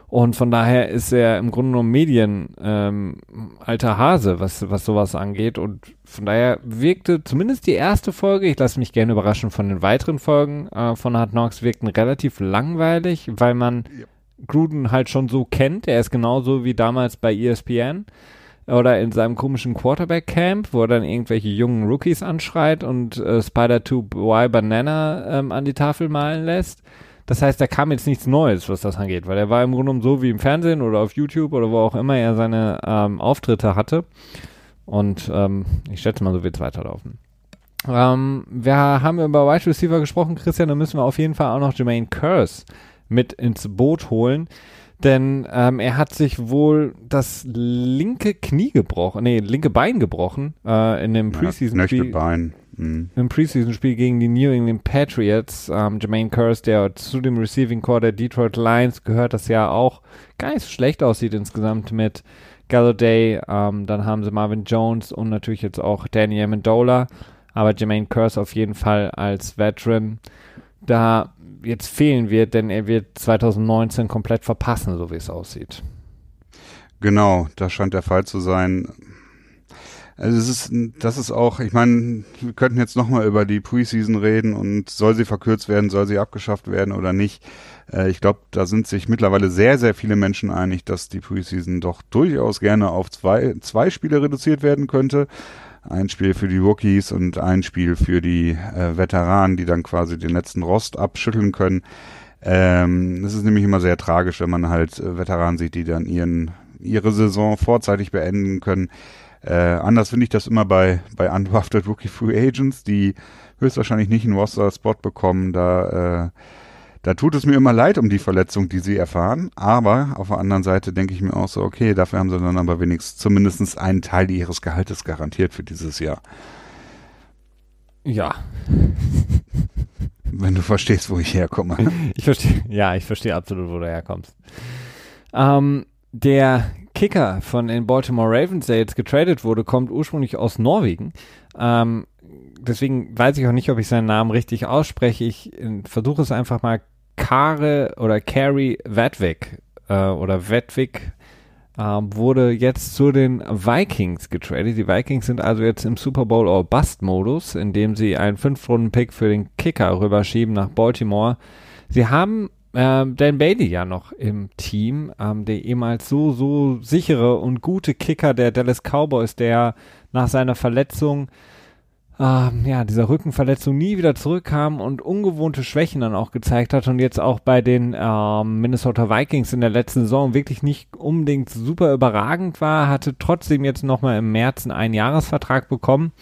Und von daher ist er im Grunde genommen Medien ähm, alter Hase, was, was sowas angeht. Und von daher wirkte zumindest die erste Folge, ich lasse mich gerne überraschen von den weiteren Folgen äh, von Hard Knocks, wirkten relativ langweilig, weil man ja Gruden halt schon so kennt. Er ist genauso wie damals bei ESPN oder in seinem komischen Quarterback-Camp, wo er dann irgendwelche jungen Rookies anschreit und äh, Spider-2Y Banana ähm, an die Tafel malen lässt. Das heißt, da kam jetzt nichts Neues, was das angeht, weil er war im Grunde genommen so wie im Fernsehen oder auf YouTube oder wo auch immer er seine ähm, Auftritte hatte. Und ähm, ich schätze mal, so wird es weiterlaufen. Ähm, wir haben über Wide Receiver gesprochen, Christian, da müssen wir auf jeden Fall auch noch Jermaine Curse mit ins Boot holen. Denn ähm, er hat sich wohl das linke Knie gebrochen, nee, linke Bein gebrochen äh, in dem Preseason-Spiel. Bein. Mhm. Im Preseason-Spiel gegen die New England Patriots. Ähm, Jermaine Curse, der zu dem Receiving Core der Detroit Lions gehört, das ja auch gar nicht so schlecht aussieht insgesamt mit Galladay. Ähm, dann haben sie Marvin Jones und natürlich jetzt auch Danny Amendola. Aber Jermaine Curse auf jeden Fall als Veteran da jetzt fehlen wird, denn er wird 2019 komplett verpassen, so wie es aussieht. Genau, das scheint der Fall zu sein. Also es ist, das ist auch, ich meine, wir könnten jetzt nochmal über die Preseason reden und soll sie verkürzt werden, soll sie abgeschafft werden oder nicht. Äh, ich glaube, da sind sich mittlerweile sehr, sehr viele Menschen einig, dass die Preseason doch durchaus gerne auf zwei, zwei Spiele reduziert werden könnte. Ein Spiel für die Rookies und ein Spiel für die äh, Veteranen, die dann quasi den letzten Rost abschütteln können. Ähm, ist nämlich immer sehr tragisch, wenn man halt äh, Veteranen sieht, die dann ihren, ihre Saison vorzeitig beenden können. Äh, anders finde ich das immer bei, bei undrafted Rookie Free Agents, die höchstwahrscheinlich nicht einen Roster-Spot bekommen. Da, äh, da tut es mir immer leid um die Verletzung, die sie erfahren. Aber auf der anderen Seite denke ich mir auch so, okay, dafür haben sie dann aber wenigstens zumindest einen Teil ihres Gehaltes garantiert für dieses Jahr. Ja. Wenn du verstehst, wo ich herkomme. Ich verstehe, ja, ich verstehe absolut, wo du herkommst. Ähm, der Kicker von den Baltimore Ravens, der jetzt getradet wurde, kommt ursprünglich aus Norwegen. Ähm, deswegen weiß ich auch nicht, ob ich seinen Namen richtig ausspreche. Ich äh, versuche es einfach mal. Kare oder Carrie Wedwick äh, oder Wedwick äh, wurde jetzt zu den Vikings getradet. Die Vikings sind also jetzt im Super Bowl or Bust Modus, indem sie einen 5-Runden-Pick für den Kicker rüberschieben nach Baltimore. Sie haben ähm, Dan Bailey ja noch im Team, ähm, der ehemals so, so sichere und gute Kicker der Dallas Cowboys, der nach seiner Verletzung ähm, ja, dieser Rückenverletzung nie wieder zurückkam und ungewohnte Schwächen dann auch gezeigt hat und jetzt auch bei den ähm, Minnesota Vikings in der letzten Saison wirklich nicht unbedingt super überragend war, hatte trotzdem jetzt nochmal im März einen Einjahresvertrag bekommen.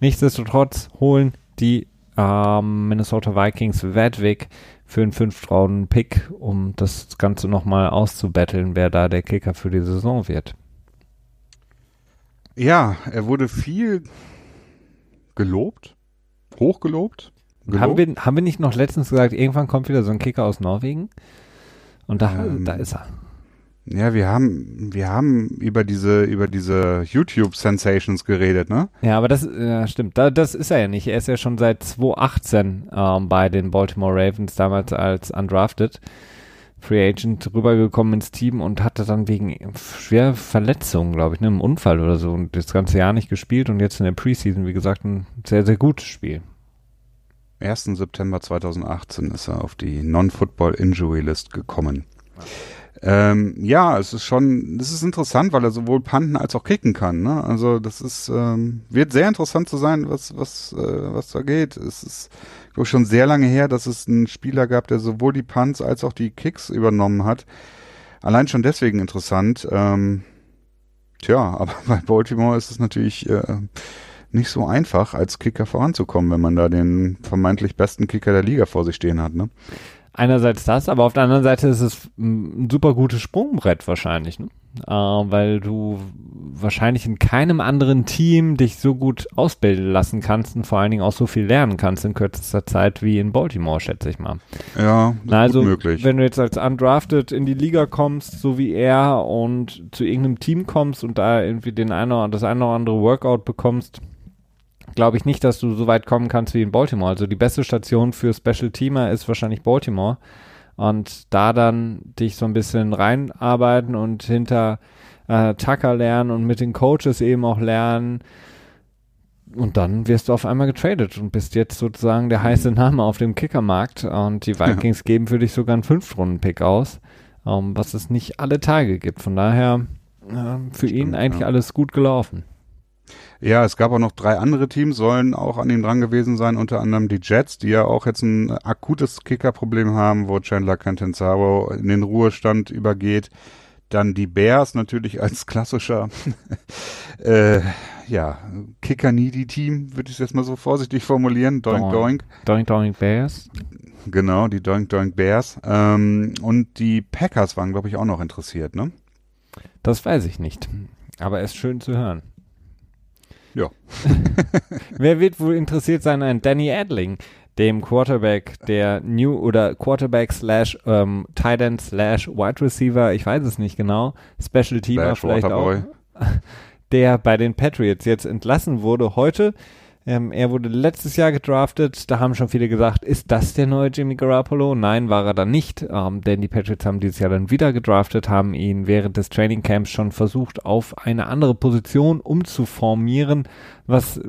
Nichtsdestotrotz holen die ähm, Minnesota Vikings Wedwick für einen Fünf-Frauen-Pick, um das Ganze nochmal auszubetteln, wer da der Kicker für die Saison wird. Ja, er wurde viel gelobt, hochgelobt. Gelobt. Haben, wir, haben wir nicht noch letztens gesagt, irgendwann kommt wieder so ein Kicker aus Norwegen? Und da, ähm, da ist er. Ja, wir haben, wir haben über diese, über diese YouTube-Sensations geredet, ne? Ja, aber das, ja, stimmt. Da, das ist er ja nicht. Er ist ja schon seit 2018 ähm, bei den Baltimore Ravens, damals als undrafted Free Agent rübergekommen ins Team und hatte dann wegen schwer Verletzungen, glaube ich, ne, einem Unfall oder so und das ganze Jahr nicht gespielt und jetzt in der Preseason, wie gesagt, ein sehr, sehr gutes Spiel. 1. September 2018 ist er auf die Non-Football Injury List gekommen. Ja. Ähm, ja, es ist schon, es ist interessant, weil er sowohl panten als auch kicken kann. Ne? Also das ist, ähm, wird sehr interessant zu sein, was, was, äh, was da geht. Es ist, glaube ich, schon sehr lange her, dass es einen Spieler gab, der sowohl die Punts als auch die Kicks übernommen hat. Allein schon deswegen interessant. Ähm, tja, aber bei Baltimore ist es natürlich äh, nicht so einfach, als Kicker voranzukommen, wenn man da den vermeintlich besten Kicker der Liga vor sich stehen hat. Ne? Einerseits das, aber auf der anderen Seite ist es ein super gutes Sprungbrett wahrscheinlich, ne? äh, weil du wahrscheinlich in keinem anderen Team dich so gut ausbilden lassen kannst und vor allen Dingen auch so viel lernen kannst in kürzester Zeit wie in Baltimore, schätze ich mal. Ja, Na, also, möglich. Wenn du jetzt als undrafted in die Liga kommst, so wie er und zu irgendeinem Team kommst und da irgendwie den eine, das eine oder andere Workout bekommst, glaube ich nicht, dass du so weit kommen kannst wie in Baltimore. Also die beste Station für Special Teamer ist wahrscheinlich Baltimore. Und da dann dich so ein bisschen reinarbeiten und hinter äh, Tucker lernen und mit den Coaches eben auch lernen. Und dann wirst du auf einmal getradet und bist jetzt sozusagen der heiße Name auf dem Kickermarkt. Und die Vikings ja. geben für dich sogar einen Fünf-Runden-Pick aus, um, ähm, was es nicht alle Tage gibt. Von daher äh, für Stimmt, ihn eigentlich ja. alles gut gelaufen. Ja, es gab auch noch drei andere Teams, sollen auch an ihm dran gewesen sein, unter anderem die Jets, die ja auch jetzt ein akutes Kickerproblem haben, wo Chandler Cantanzaro in den Ruhestand übergeht. dann die Bears natürlich als klassischer äh, ja, Kicker-Needy-Team, würde ich jetzt mal so vorsichtig formulieren. Doink, doink. Doink, doink Bears. Genau, die Doink, doink Bears. Ähm, und die Packers waren, glaube ich, auch noch interessiert, ne? Das weiß ich nicht. Aber es ist schön zu hören. Ja. Wer wird wohl interessiert sein an Danny Adling, dem Quarterback der New oder Quarterback slash ähm, Tight End slash Wide Receiver, ich weiß es nicht genau, Special Teamer vielleicht Waterboy. auch, der bei den Patriots jetzt entlassen wurde heute ähm, er wurde letztes Jahr gedraftet. Da haben schon viele gesagt, ist das der neue Jimmy Garoppolo? Nein, war er dann nicht, ähm, denn die Patriots haben dieses Jahr dann wieder gedraftet, haben ihn während des Training Camps schon versucht, auf eine andere Position umzuformieren, was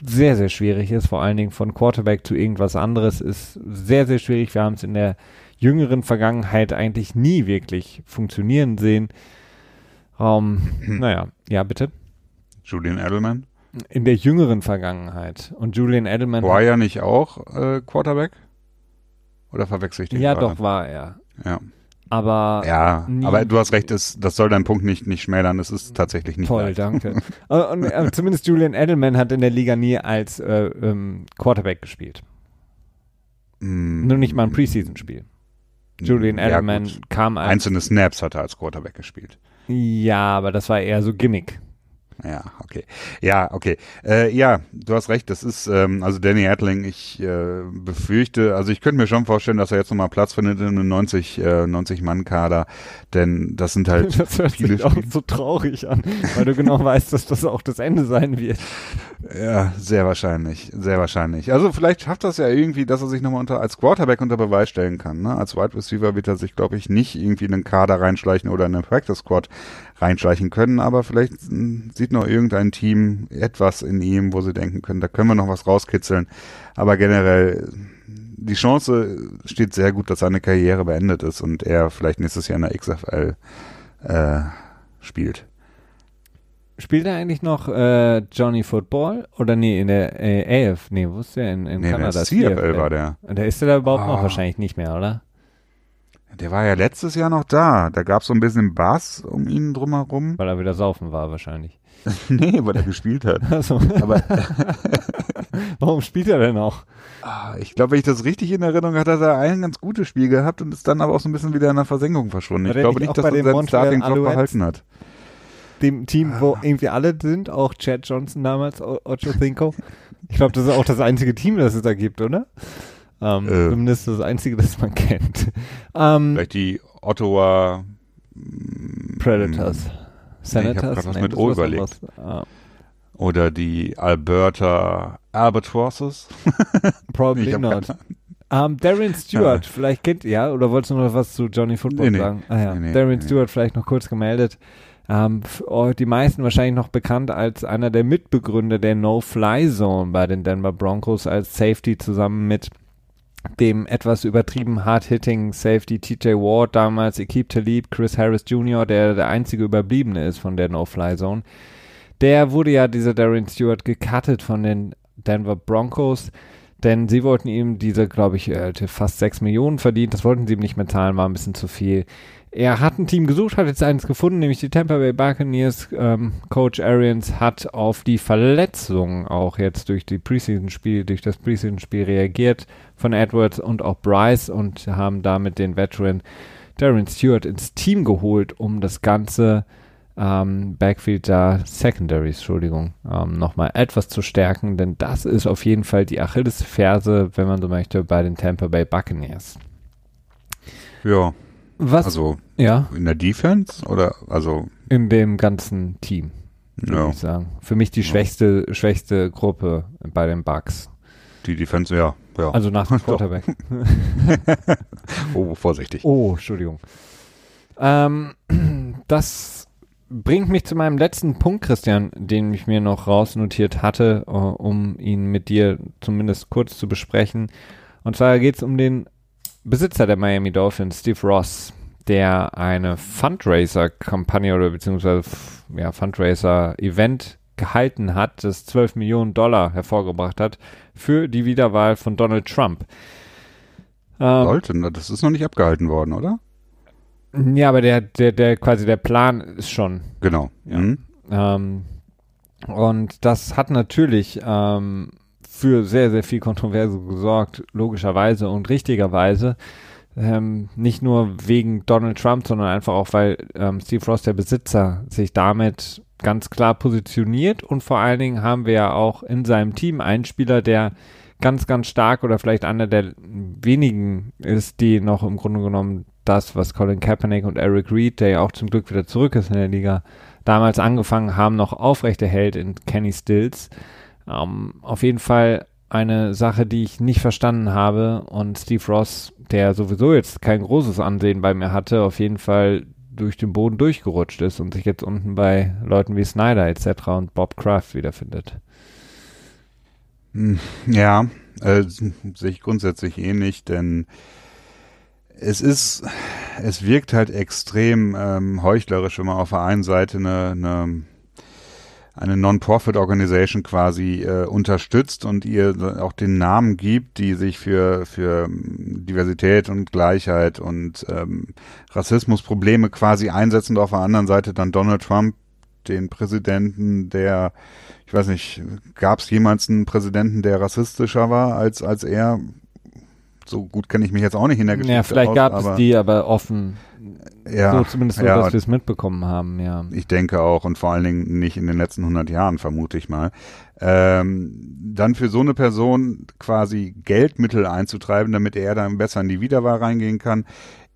sehr, sehr schwierig ist. Vor allen Dingen von Quarterback zu irgendwas anderes ist sehr, sehr schwierig. Wir haben es in der jüngeren Vergangenheit eigentlich nie wirklich funktionieren sehen. Ähm, hm. Naja, ja, bitte. Julian Edelman? In der jüngeren Vergangenheit. Und Julian Edelman. War ja nicht auch äh, Quarterback? Oder verwechsel ich den Ja, gerade? doch, war er. Ja. Aber. Ja, aber du hast recht, das, das soll deinen Punkt nicht, nicht schmälern. Es ist tatsächlich nicht Toll, leicht. danke. und, und äh, zumindest Julian Edelman hat in der Liga nie als äh, ähm, Quarterback gespielt. Mm. Nur nicht mal ein Preseason-Spiel. Julian Edelman ja, kam als. Einzelne Snaps hat er als Quarterback gespielt. Ja, aber das war eher so Gimmick. Ja, okay. Ja, okay. Äh, ja, du hast recht. Das ist, ähm, also Danny Adling, ich äh, befürchte, also ich könnte mir schon vorstellen, dass er jetzt nochmal Platz findet in einem 90, äh, 90-Mann-Kader, denn das sind halt Das hört viele sich auch so traurig an, weil du genau weißt, dass das auch das Ende sein wird. Ja, sehr wahrscheinlich, sehr wahrscheinlich. Also vielleicht schafft das ja irgendwie, dass er sich nochmal unter, als Quarterback unter Beweis stellen kann. Ne? Als Wide Receiver wird er sich, glaube ich, nicht irgendwie in den Kader reinschleichen oder in den Practice Squad reinschleichen können, aber vielleicht hm, sieht noch irgendein Team etwas in ihm, wo sie denken können, da können wir noch was rauskitzeln. Aber generell, die Chance steht sehr gut, dass seine Karriere beendet ist und er vielleicht nächstes Jahr in der XFL äh, spielt. Spielt er eigentlich noch äh, Johnny Football? Oder nee, in der äh, AF? Nee, wo ist der? In, in nee, Kanada. In der CFL war der. Der ist der da überhaupt oh. noch wahrscheinlich nicht mehr, oder? Der war ja letztes Jahr noch da. Da gab es so ein bisschen Bass um ihn drumherum. Weil er wieder saufen war wahrscheinlich. nee, weil er gespielt hat. Also. Aber Warum spielt er denn auch? Ah, ich glaube, wenn ich das richtig in Erinnerung hatte, hat er ein ganz gutes Spiel gehabt und ist dann aber auch so ein bisschen wieder in der Versenkung verschwunden. Ich glaube nicht, dass er seinen Starting Job behalten hat. Dem Team, wo ah. irgendwie alle sind, auch Chad Johnson damals, Ocho Cinco. Ich glaube, das ist auch das einzige Team, das es da gibt, oder? Ähm, äh, zumindest das einzige, das man kennt. Ähm, vielleicht die Ottawa Predators. Hm, Senators? Nee, ich was nee, mit O überlegt. Ah. Oder die Alberta Albatrosses? Probably not. Um, ähm, Darren Stewart, ja. vielleicht kennt ihr, ja, oder wolltest du noch was zu Johnny Football nee, sagen? Ah ja, nee, Darren Stewart vielleicht noch kurz gemeldet. Ähm, die meisten wahrscheinlich noch bekannt als einer der Mitbegründer der No-Fly-Zone bei den Denver Broncos als Safety zusammen mit dem etwas übertrieben hard-hitting Safety TJ Ward damals, Ekip Talib, Chris Harris Jr., der der einzige Überbliebene ist von der No-Fly-Zone. Der wurde ja, dieser Darren Stewart, gecuttet von den Denver Broncos, denn sie wollten ihm diese, glaube ich, äh, fast 6 Millionen verdient, das wollten sie ihm nicht mehr zahlen, war ein bisschen zu viel. Er hat ein Team gesucht, hat jetzt eins gefunden, nämlich die Tampa Bay Buccaneers. Ähm, Coach Arians hat auf die Verletzung auch jetzt durch die Preseason-Spiel, durch das Preseason-Spiel reagiert von Edwards und auch Bryce und haben damit den Veteran Darren Stewart ins Team geholt, um das ganze ähm, Backfield da Secondaries, Entschuldigung, ähm, nochmal etwas zu stärken, denn das ist auf jeden Fall die Achillesferse, wenn man so möchte, bei den Tampa Bay Buccaneers. Ja, was? Also ja. in der Defense oder also in dem ganzen Team, würde ja. ich sagen. Für mich die schwächste, ja. schwächste Gruppe bei den Bucks. Die Defense, ja. ja. Also nach dem Quarterback. oh, vorsichtig. Oh, Entschuldigung. Ähm, das bringt mich zu meinem letzten Punkt, Christian, den ich mir noch rausnotiert hatte, uh, um ihn mit dir zumindest kurz zu besprechen. Und zwar geht es um den Besitzer der Miami Dolphins, Steve Ross, der eine Fundraiser-Kampagne oder beziehungsweise ja, Fundraiser-Event gehalten hat, das 12 Millionen Dollar hervorgebracht hat für die Wiederwahl von Donald Trump. Ähm, Sollte, das ist noch nicht abgehalten worden, oder? Ja, aber der, der, der quasi der Plan ist schon. Genau. Ja. Mhm. Ähm, und das hat natürlich ähm, für sehr, sehr viel Kontroverse gesorgt, logischerweise und richtigerweise. Ähm, nicht nur wegen Donald Trump, sondern einfach auch, weil ähm, Steve Ross, der Besitzer, sich damit ganz klar positioniert und vor allen Dingen haben wir ja auch in seinem Team einen Spieler, der ganz, ganz stark oder vielleicht einer der wenigen ist, die noch im Grunde genommen das, was Colin Kaepernick und Eric Reed, der ja auch zum Glück wieder zurück ist in der Liga, damals angefangen haben, noch aufrechterhält in Kenny Stills. Ähm, auf jeden Fall eine Sache, die ich nicht verstanden habe und Steve Ross, der sowieso jetzt kein großes Ansehen bei mir hatte, auf jeden Fall durch den Boden durchgerutscht ist und sich jetzt unten bei Leuten wie Snyder etc. und Bob Kraft wiederfindet. Hm, ja, äh, sehe ich grundsätzlich ähnlich, denn es ist, es wirkt halt extrem ähm, heuchlerisch, wenn man auf der einen Seite eine, eine eine Non-Profit-Organisation quasi äh, unterstützt und ihr auch den Namen gibt, die sich für, für Diversität und Gleichheit und ähm, Rassismusprobleme quasi einsetzen und auf der anderen Seite dann Donald Trump, den Präsidenten, der, ich weiß nicht, gab es jemals einen Präsidenten, der rassistischer war als, als er? So gut kenne ich mich jetzt auch nicht in der Geschichte. Ja, vielleicht aus, gab es die, aber offen ja, so zumindest so, ja, dass wir es mitbekommen haben, ja. Ich denke auch und vor allen Dingen nicht in den letzten 100 Jahren, vermute ich mal. Ähm, dann für so eine Person quasi Geldmittel einzutreiben, damit er dann besser in die Wiederwahl reingehen kann,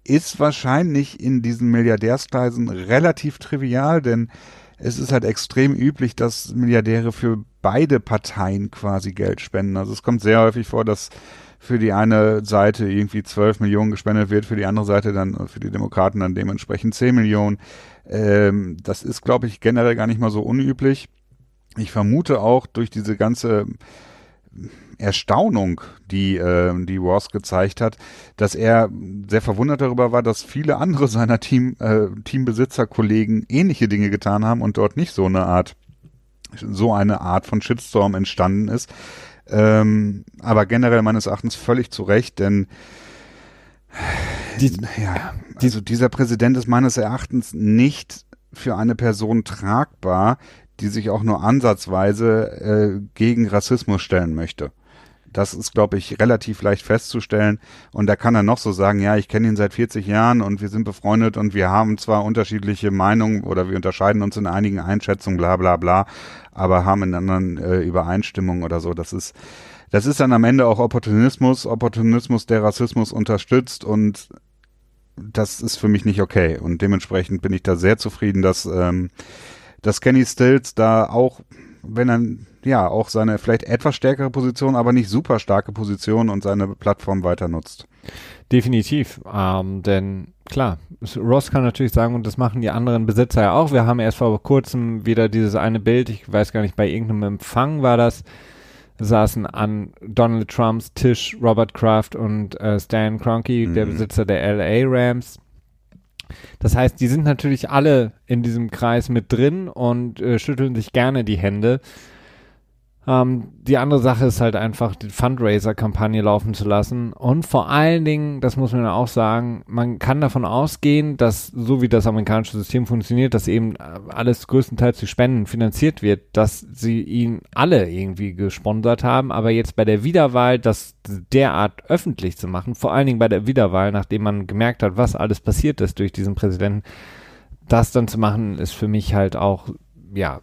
ist wahrscheinlich in diesen Milliardärskreisen relativ trivial, denn es ist halt extrem üblich, dass Milliardäre für beide Parteien quasi Geld spenden. Also es kommt sehr häufig vor, dass für die eine Seite irgendwie 12 Millionen gespendet wird, für die andere Seite dann, für die Demokraten dann dementsprechend 10 Millionen. Ähm, das ist, glaube ich, generell gar nicht mal so unüblich. Ich vermute auch durch diese ganze Erstaunung, die, äh, die Ross gezeigt hat, dass er sehr verwundert darüber war, dass viele andere seiner Team, äh, Teambesitzer-Kollegen ähnliche Dinge getan haben und dort nicht so eine Art, so eine Art von Shitstorm entstanden ist. Ähm, aber generell meines Erachtens völlig zu Recht, denn die, ja, also dieser Präsident ist meines Erachtens nicht für eine Person tragbar, die sich auch nur ansatzweise äh, gegen Rassismus stellen möchte. Das ist, glaube ich, relativ leicht festzustellen. Und da kann er noch so sagen, ja, ich kenne ihn seit 40 Jahren und wir sind befreundet und wir haben zwar unterschiedliche Meinungen oder wir unterscheiden uns in einigen Einschätzungen, bla bla bla, aber haben in anderen äh, Übereinstimmungen oder so. Das ist, das ist dann am Ende auch Opportunismus, Opportunismus, der Rassismus unterstützt und das ist für mich nicht okay. Und dementsprechend bin ich da sehr zufrieden, dass, ähm, dass Kenny Stills da auch, wenn er ja auch seine vielleicht etwas stärkere Position, aber nicht super starke Position und seine Plattform weiter nutzt. Definitiv, ähm, denn klar, Ross kann natürlich sagen, und das machen die anderen Besitzer ja auch. Wir haben erst vor kurzem wieder dieses eine Bild, ich weiß gar nicht, bei irgendeinem Empfang war das, saßen an Donald Trumps Tisch Robert Kraft und äh, Stan Kroenke, mhm. der Besitzer der LA Rams. Das heißt, die sind natürlich alle in diesem Kreis mit drin und äh, schütteln sich gerne die Hände. Ähm, die andere Sache ist halt einfach, die Fundraiser-Kampagne laufen zu lassen. Und vor allen Dingen, das muss man auch sagen, man kann davon ausgehen, dass so wie das amerikanische System funktioniert, dass eben alles größtenteils durch Spenden finanziert wird, dass sie ihn alle irgendwie gesponsert haben. Aber jetzt bei der Wiederwahl, das derart öffentlich zu machen, vor allen Dingen bei der Wiederwahl, nachdem man gemerkt hat, was alles passiert ist durch diesen Präsidenten, das dann zu machen, ist für mich halt auch, ja,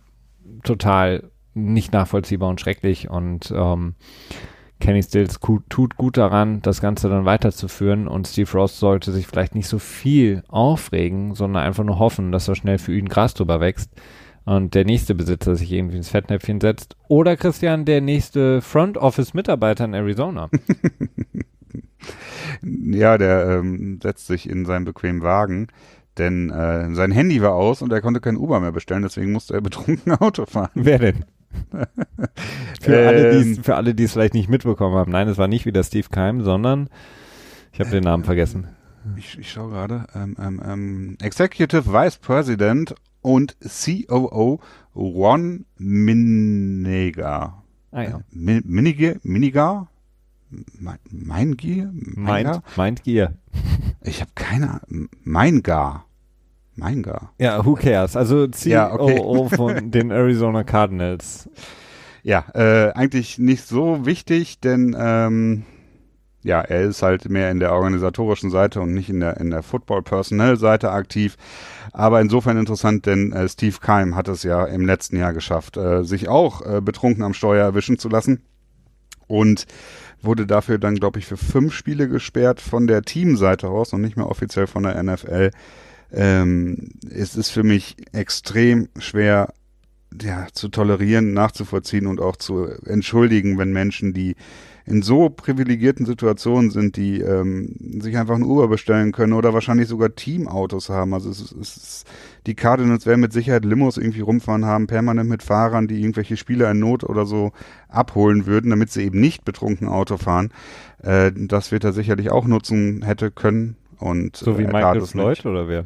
total nicht nachvollziehbar und schrecklich und ähm, Kenny Stills tut gut daran, das Ganze dann weiterzuführen und Steve Ross sollte sich vielleicht nicht so viel aufregen, sondern einfach nur hoffen, dass er schnell für ihn Gras drüber wächst und der nächste Besitzer sich irgendwie ins Fettnäpfchen setzt oder Christian, der nächste Front Office Mitarbeiter in Arizona. ja, der ähm, setzt sich in seinen bequemen Wagen denn äh, sein Handy war aus und er konnte kein Uber mehr bestellen, deswegen musste er betrunken Auto fahren. Wer denn? für, ähm, alle, die's, für alle, die es vielleicht nicht mitbekommen haben. Nein, es war nicht wieder Steve Keim, sondern ich habe den Namen vergessen. Ich, ich schaue gerade. Ähm, ähm, ähm, Executive Vice President und COO Ron Minega. Ah ja. Äh, Miniger? Miniger? Mein Gear? Mind Gear. Ich habe keine Ahnung. Mein Gar. Mein Gar. Ja, who cares? Also COO Ja, okay. von den Arizona Cardinals. Ja, äh, eigentlich nicht so wichtig, denn ähm, ja, er ist halt mehr in der organisatorischen Seite und nicht in der in der Football-Personnel-Seite aktiv. Aber insofern interessant, denn äh, Steve Keim hat es ja im letzten Jahr geschafft, äh, sich auch äh, betrunken am Steuer erwischen zu lassen und wurde dafür dann, glaube ich, für fünf Spiele gesperrt von der Teamseite aus und nicht mehr offiziell von der NFL. Ähm, es ist für mich extrem schwer ja, zu tolerieren, nachzuvollziehen und auch zu entschuldigen, wenn Menschen, die in so privilegierten Situationen sind, die ähm, sich einfach ein Uber bestellen können oder wahrscheinlich sogar Teamautos haben. Also es ist, es ist, die Cardinals werden mit Sicherheit Limos irgendwie rumfahren haben, permanent mit Fahrern, die irgendwelche Spieler in Not oder so abholen würden, damit sie eben nicht betrunken Auto fahren. Äh, das wird er sicherlich auch nutzen hätte können. Und, So wie äh, Michael Floyd oder wer?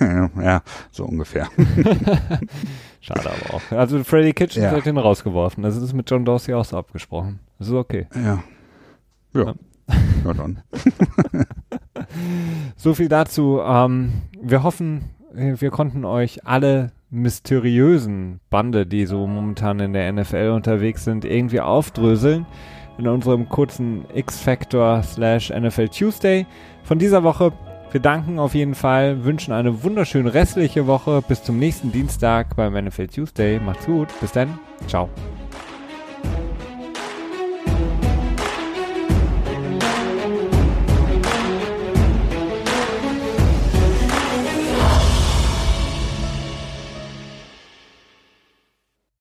ja, so ungefähr. Schade aber auch. Also Freddy Kitchen Ja. hat den rausgeworfen. Das ist mit John Dorsey auch so abgesprochen. Das ist okay. Ja. Ja. Ja, dann. So viel dazu. Ähm, wir hoffen, wir konnten euch alle mysteriösen Bande, die so momentan in der NFL unterwegs sind, irgendwie aufdröseln in unserem kurzen X-Factor slash NFL Tuesday von dieser Woche. Wir danken auf jeden Fall, wünschen eine wunderschöne restliche Woche. Bis zum nächsten Dienstag beim NFL Tuesday. Macht's gut. Bis dann. Ciao.